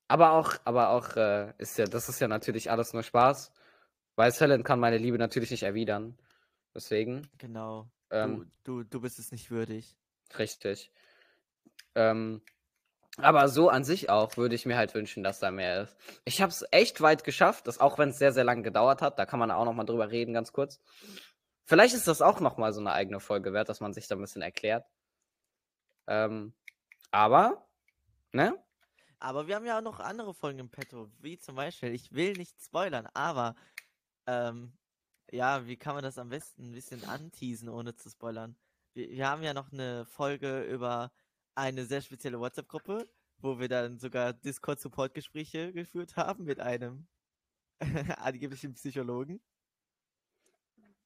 Aber auch, aber auch, äh, ist ja, das ist ja natürlich alles nur Spaß. Weil Helen kann meine Liebe natürlich nicht erwidern. Deswegen, Genau. ähm, du, du, du bist es nicht würdig. richtig. Ähm, aber so an sich auch würde ich mir halt wünschen, dass da mehr ist. Ich habe es echt weit geschafft, das, auch wenn es sehr, sehr lange gedauert hat. Da kann man auch noch mal drüber reden, ganz kurz. Vielleicht ist das auch noch mal so eine eigene Folge wert, dass man sich da ein bisschen erklärt. Ähm, aber, ne? Aber wir haben ja auch noch andere Folgen im Petto, wie zum Beispiel, ich will nicht spoilern, aber ähm, ja, wie kann man das am besten ein bisschen anteasen, ohne zu spoilern? Wir, wir haben ja noch eine Folge über eine sehr spezielle WhatsApp-Gruppe, wo wir dann sogar Discord-Support-Gespräche geführt haben mit einem angeblichen Psychologen.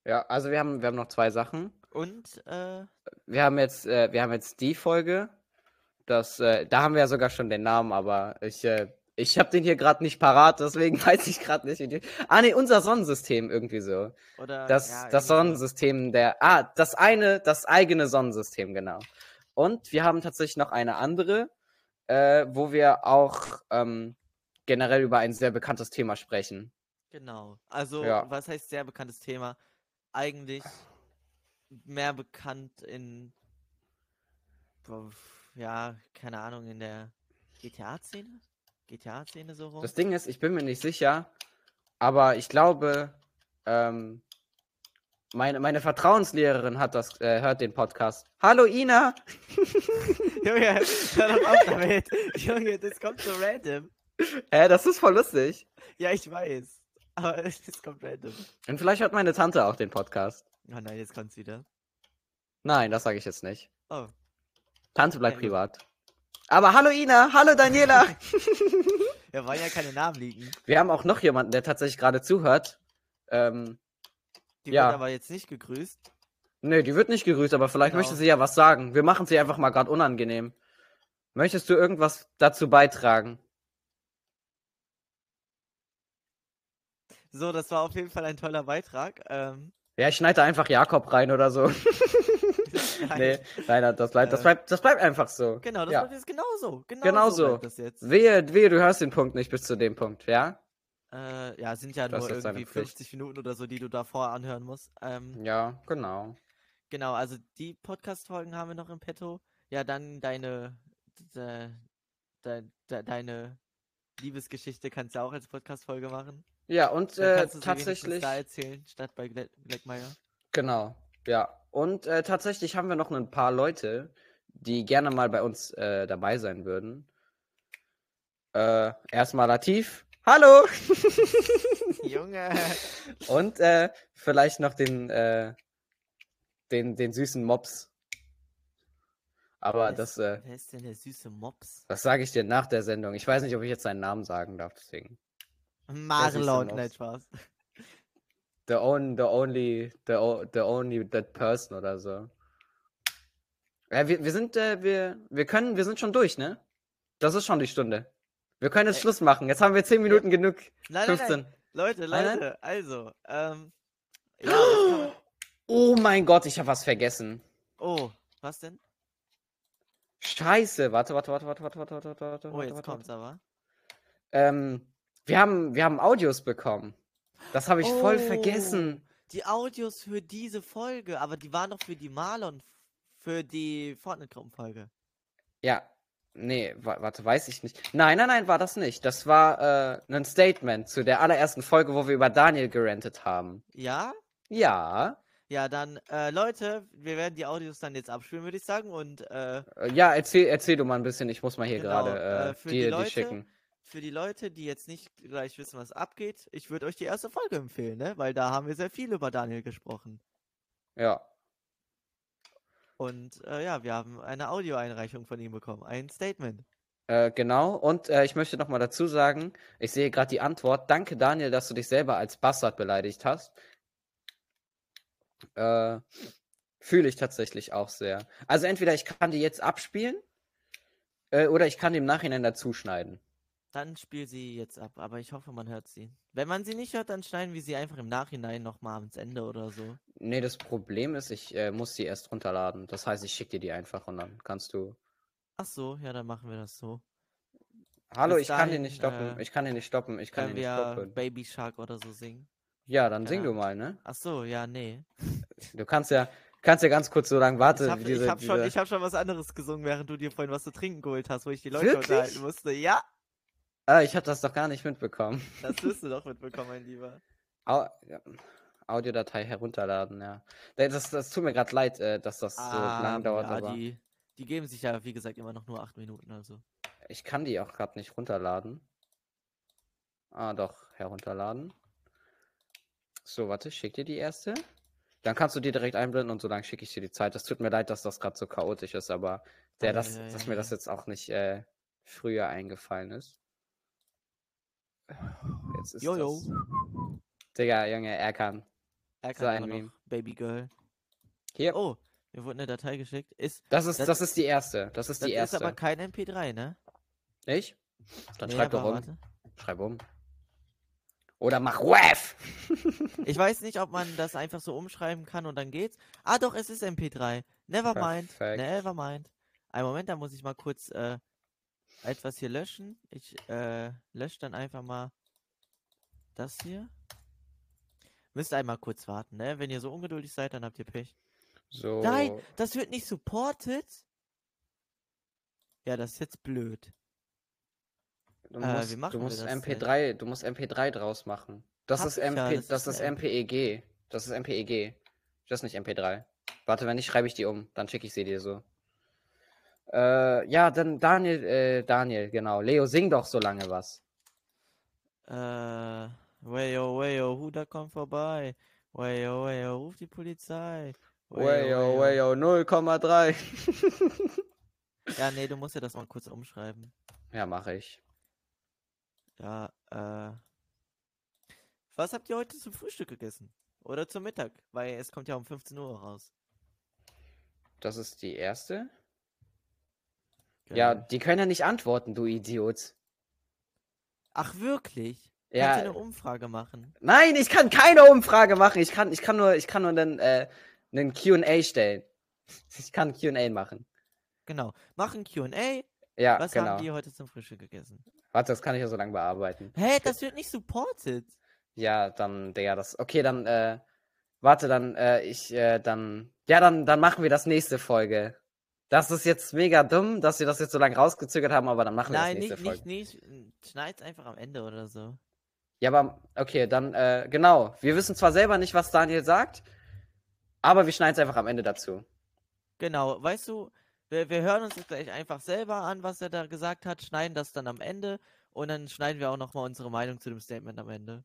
Ja, also wir haben, wir haben noch zwei Sachen. Und äh, Wir haben jetzt, äh, wir haben jetzt die Folge. Das, äh, da haben wir ja sogar schon den Namen, aber ich, äh, ich habe den hier gerade nicht parat, deswegen weiß ich gerade nicht. Wie die... Ah, nee, unser Sonnensystem irgendwie so. oder Das, ja, das. Sonnensystem der. Ah, das eine, das eigene Sonnensystem, genau. Und wir haben tatsächlich noch eine andere, äh, wo wir auch ähm, generell über ein sehr bekanntes Thema sprechen. Genau. Also, Ja. was heißt sehr bekanntes Thema? Eigentlich mehr bekannt in, ja, keine Ahnung, in der GTA-Szene? GTA-Szene so rum? Das Ding ist, ich bin mir nicht sicher, aber ich glaube, ähm, meine, meine Vertrauenslehrerin hat das, äh, hört den Podcast. Hallo Ina! Junge, hör doch auf damit. Junge, das kommt so random. Äh, das ist voll lustig. Ja, ich weiß. Aber das kommt random. Und vielleicht hört meine Tante auch den Podcast. Oh nein, jetzt kommt's wieder. Nein, das sage ich jetzt nicht. Oh. Tante bleibt gut. privat. Aber hallo Ina, hallo Daniela. Ja, wollen ja keine Namen liegen. Wir haben auch noch jemanden, der tatsächlich gerade zuhört. Ähm, Die Ja. wird aber jetzt nicht gegrüßt. nee, die wird nicht gegrüßt, aber vielleicht Genau. möchte sie ja was sagen. Wir machen sie einfach mal gerade unangenehm. Möchtest du irgendwas dazu beitragen? So, das war auf jeden Fall ein toller Beitrag. Ähm, Ja, ich schneide da einfach Jakob rein oder so. Nein. nee, nein, das bleibt, das Äh, bleibt, das bleibt einfach so. Genau, das Ja. bleibt jetzt genauso. Genau, Genau so. Wehe, wehe, du hörst den Punkt nicht bis zu dem Punkt, ja? Äh, ja, sind ja Das nur irgendwie Pflicht. 50 Minuten oder so, die du davor anhören musst. Ähm, Ja, genau. Genau, also die Podcast-Folgen haben wir noch im Petto. Ja, dann deine, de, de, de, deine Liebesgeschichte kannst du auch als Podcast-Folge machen. Ja, und äh, tatsächlich, da erzählen, statt bei Blackmire. genau, ja. Und äh, tatsächlich haben wir noch ein paar Leute, die gerne mal bei uns äh, dabei sein würden. Äh, erstmal Latif. Hallo! Junge! Und äh, vielleicht noch den, äh, den, den süßen Mops. Aber Wer das, ist, äh, wer ist denn der süße Mops? das sage ich dir nach der Sendung. Ich weiß nicht, ob ich jetzt seinen Namen sagen darf, deswegen. Marlon, nein, Spaß. The, on, the only, the, the only that person oder so. Ja, wir, wir sind, äh, wir, wir können, wir sind schon durch, ne? Das ist schon die Stunde. Wir können jetzt Ä- Schluss machen. Jetzt haben wir 10 Minuten genug. Nein, nein, 15. nein. Leute, Nein, nein. Leute, also, ähm. Ja, man, Oh mein Gott, ich habe was vergessen. oh, was denn? Scheiße. Warte, warte, warte, warte, warte, warte, warte, warte, Oh, warte, jetzt warte, kommt's aber. Ähm, wir haben, wir haben Audios bekommen. Das habe ich voll Oh, vergessen. Die Audios für diese Folge, aber die waren doch für die Marlon, für die Fortnite-Gruppenfolge. Ja. Nee, wa warte, weiß ich nicht. Nein, nein, nein, war das nicht. Das war äh, ein Statement zu der allerersten Folge, wo wir über Daniel gerantet haben. Ja? Ja. Ja, dann, äh, Leute, wir werden die Audios dann jetzt abspielen, würde ich sagen. Und äh, Äh, Ja, erzähl, erzähl du mal ein bisschen. Ich muss mal hier Genau, gerade äh, äh, die dir die Leute- schicken. Für die Leute, die jetzt nicht gleich wissen, was abgeht, ich würde euch die erste Folge empfehlen, ne? Weil da haben wir sehr viel über Daniel gesprochen. Ja. Und äh, ja, wir haben eine Audioeinreichung von ihm bekommen, ein Statement. Äh, genau. Und äh, ich möchte noch mal dazu sagen, ich sehe gerade die Antwort. Danke, Daniel, dass du dich selber als Bastard beleidigt hast. Äh, Fühle ich tatsächlich auch sehr. Also entweder ich kann die jetzt abspielen äh, oder ich kann die im Nachhinein dazuschneiden. Dann spiel sie jetzt ab, aber ich hoffe, man hört sie. Wenn man sie nicht hört, dann schneiden wir sie einfach im Nachhinein nochmal ans Ende oder so. Nee, das Problem ist, ich äh, muss die erst runterladen. Das heißt, ich schicke dir die einfach und dann kannst du. Ach so, ja, dann machen wir das so. Hallo, Bis ich kann den dahin, nicht stoppen. äh, ich kann den nicht stoppen. Ich kann den nicht stoppen. Baby Shark oder so singen? Ja, dann keine sing du mal, ne? Ach so, ja, nee. Du kannst ja, kannst ja ganz kurz so lange warten. Ich habe diese, schon, ich hab schon was anderes gesungen, während du dir vorhin was zu trinken geholt hast, wo ich die Leute Wirklich? unterhalten musste. Ja, Ah, ich habe das doch gar nicht mitbekommen. das wirst du doch mitbekommen, mein Lieber. Au ja. Audiodatei herunterladen, ja. Das, das tut mir gerade leid, äh, dass das so lang dauert, Ah, ja, aber die, die geben sich ja, wie gesagt, immer noch nur acht Minuten, also. ich kann die auch gerade nicht runterladen. Ah, doch, herunterladen. So, warte, schick dir die erste. Dann kannst du die direkt einblenden und so lange schicke ich dir die Zeit. Das tut mir leid, dass das gerade so chaotisch ist, aber der, Ah, das, ja, ja, dass mir das jetzt auch nicht äh, früher eingefallen ist. Jetzt ist Jojo. das. Digga, Junge, er kann. Er So kann ein immer noch Meme. Baby Girl. Hier. Oh, mir wurde eine Datei geschickt. Ist, Das ist, Das- das ist die erste. Das ist das die ist erste. aber kein MP3, ne? Nicht? Dann Nee, schreib doch um. warte. Schreib um. Oder mach WAF! Ich weiß nicht, ob man das einfach so umschreiben kann und dann geht's. Ah, doch, es ist MP3. Never mind. Never mind. Einen Moment, da muss ich mal kurz äh, etwas hier löschen. Ich äh, lösche dann einfach mal das hier. Müsst einmal kurz warten, ne? Wenn ihr so ungeduldig seid, dann habt ihr Pech. So. Nein, das wird nicht supported. Ja, das ist jetzt blöd. Du Äh, musst, wie machen du musst das denn? MP3, du musst MP3 draus machen. Das Hab ist ich ja, MP, das das ist MPEG. Das ist MPEG. Das ist nicht MP3. Warte, wenn nicht, schreibe ich die um. Dann schicke ich sie dir so. Äh, ja, dann Daniel, äh, Daniel, genau. Leo, sing doch so lange was. Äh, wayo, wayo, Huda kommt vorbei. Wayo, wayo, ruf die Polizei. Wayo, wayo, 0,3. Ja, nee, du musst ja das mal kurz umschreiben. ja, mache ich. Ja, äh. Was habt ihr heute zum Frühstück gegessen? Oder zum Mittag? Weil es kommt ja um 15 Uhr raus. Das ist die erste. Ja, Geil. die können ja nicht antworten, du Idiot. Ach, wirklich? Ja. Kannst du eine Umfrage machen? Nein, ich kann keine Umfrage machen. Ich kann, ich kann nur, ich kann nur einen, äh, einen Q&A stellen. Ich kann QA machen. Genau. Machen QA. Ja, Was genau. haben die heute zum Frühstück gegessen? Warte, das kann ich ja so lange bearbeiten. Hä, das wird nicht supported. Ja, dann, Digga, das. Okay, dann, äh, warte, dann, äh, ich, äh, dann. Ja, dann, dann machen wir das nächste Folge. Das ist jetzt mega dumm, dass wir das jetzt so lange rausgezögert haben, aber dann machen wir Nein, das nächste nicht, Folge. nicht, nicht. Schneid's einfach am Ende oder so. Ja, aber okay, dann, äh, genau. Wir wissen zwar selber nicht, was Daniel sagt, aber wir schneiden es einfach am Ende dazu. Genau, weißt du, wir, wir hören uns jetzt gleich einfach selber an, was er da gesagt hat, schneiden das dann am Ende und dann schneiden wir auch nochmal unsere Meinung zu dem Statement am Ende.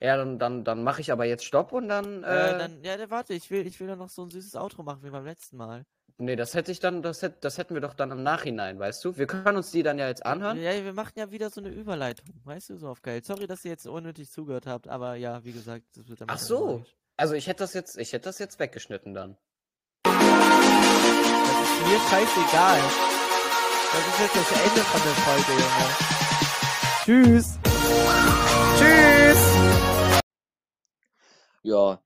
Ja, dann, dann, dann mache ich aber jetzt Stopp und dann, äh, Äh, dann, ja, dann warte, ich will, ich will doch noch so ein süßes Outro machen wie beim letzten Mal. Nee, das hätte ich dann, das, hätt, das hätten wir doch dann im Nachhinein, weißt du? Wir können uns die dann ja jetzt anhören. Ja, wir machen ja wieder so eine Überleitung, weißt du, so auf geil. Sorry, dass ihr jetzt unnötig zugehört habt, aber ja, wie gesagt, das wird dann Ach so. Also ich hätte das jetzt, ich hätte das jetzt weggeschnitten dann. Das ist mir scheißegal. Das ist jetzt das Ende von der Folge, Junge. Tschüss. Tschüss! Ja,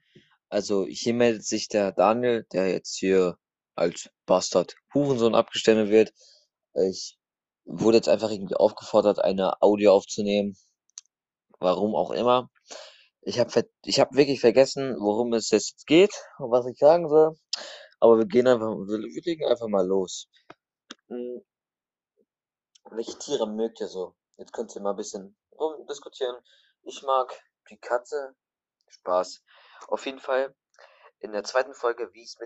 also hier meldet sich der Daniel, der jetzt hier als Bastard Hurensohn abgestempelt wird. Ich wurde jetzt einfach irgendwie aufgefordert, eine Audio aufzunehmen. Warum auch immer. Ich habe ich hab wirklich vergessen, worum es jetzt geht und was ich sagen soll. Aber wir gehen einfach, wir, wir legen einfach mal los. Hm, Welche Tiere mögt ihr so? Jetzt könnt ihr mal ein bisschen rumdiskutieren. Ich mag die Katze. Spaß. Auf jeden Fall, in der zweiten Folge, wie ich es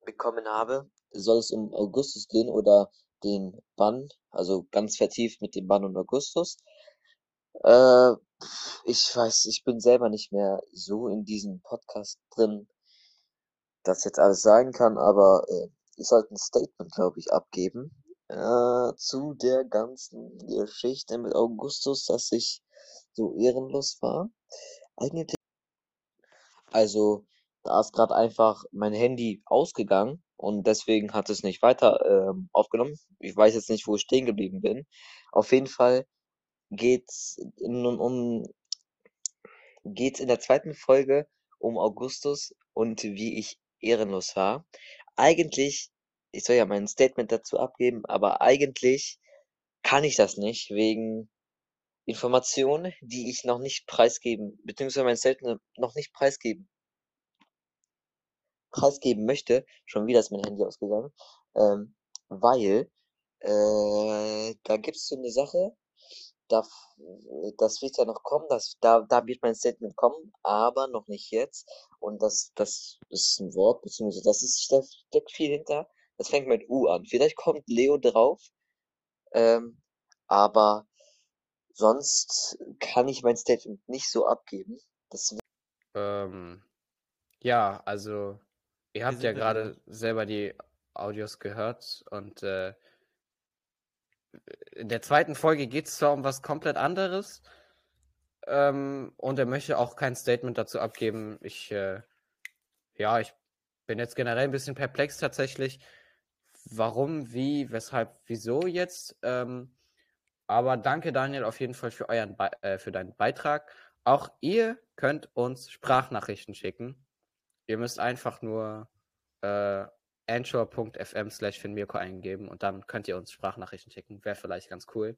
mitbekommen habe, soll es um Augustus gehen oder den Bann, also ganz vertieft mit dem Bann und Augustus. Äh, ich weiß, ich bin selber nicht mehr so in diesem Podcast drin, dass jetzt alles sagen kann, aber äh, ich sollte ein Statement, glaube ich, abgeben äh, zu der ganzen Geschichte mit Augustus, dass ich so ehrenlos war. Eigentlich also, da ist gerade einfach mein Handy ausgegangen und deswegen hat es nicht weiter ähm, aufgenommen. Ich weiß jetzt nicht, wo ich stehen geblieben bin. Auf jeden Fall geht's in, um, geht's in der zweiten Folge um Augustus und wie ich ehrenlos war. Eigentlich, ich soll ja mein Statement dazu abgeben, aber eigentlich kann ich das nicht wegen Informationen, die ich noch nicht preisgeben, beziehungsweise mein Statement noch nicht preisgeben preisgeben möchte. Schon wieder ist mein Handy ausgegangen. Ähm, weil äh, da gibt's so eine Sache, da, das wird ja noch kommen, das, da, da wird mein Statement kommen, aber noch nicht jetzt. Und das, das ist ein Wort, beziehungsweise das ist, da steckt viel hinter. Das fängt mit U an. Vielleicht kommt Leo drauf, ähm, aber sonst kann ich mein Statement nicht so abgeben. Das Ähm, ja, also ihr habt ja gerade selber die Audios gehört und äh, in der zweiten Folge geht es zwar um was komplett anderes ähm, und er möchte auch kein Statement dazu abgeben. Ich, äh, ja, ich bin jetzt generell ein bisschen perplex tatsächlich. Warum, wie, weshalb, wieso jetzt? Ähm, aber danke, Daniel, auf jeden Fall für, euren Be äh, für deinen Beitrag. Auch ihr könnt uns Sprachnachrichten schicken. Ihr müsst einfach nur äh, anchor.fm slash finmirko eingeben und dann könnt ihr uns Sprachnachrichten schicken. Wäre vielleicht ganz cool.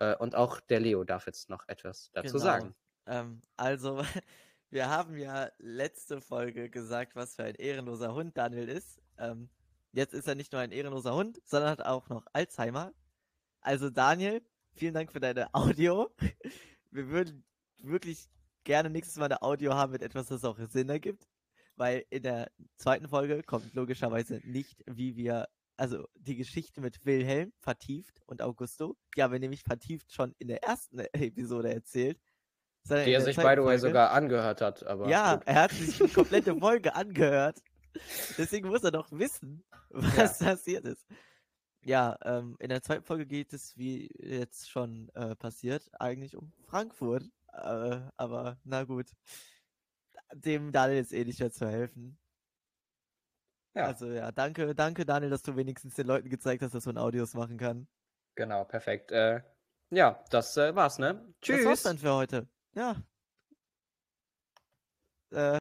Äh, und auch der Leo darf jetzt noch etwas dazu Genau. sagen. Ähm, also, wir haben ja letzte Folge gesagt, was für ein ehrenloser Hund Daniel ist. Ähm, jetzt ist er nicht nur ein ehrenloser Hund, sondern hat auch noch Alzheimer. Also Daniel, vielen Dank für deine Audio. Wir würden wirklich gerne nächstes Mal eine Audio haben mit etwas, das auch Sinn ergibt. Weil in der zweiten Folge kommt logischerweise nicht, wie wir, also die Geschichte mit Wilhelm vertieft und Augusto. Die haben wir nämlich vertieft schon in der ersten Episode erzählt. Die er der sich, by the way, sogar angehört hat. Aber ja, gut. er hat sich die komplette Folge angehört. Deswegen muss er doch wissen, was passiert ist. Ja, ähm, in der zweiten Folge geht es, wie jetzt schon äh, passiert, eigentlich um Frankfurt. Äh, aber na gut. Dem Daniel ist eh nicht mehr zu helfen. ja, Also ja, danke, danke Daniel, dass du wenigstens den Leuten gezeigt hast, dass man Audios machen kann. genau, perfekt. Äh, ja, das äh, war's, ne? Das war's Tschüss. dann für heute. Ja. Äh,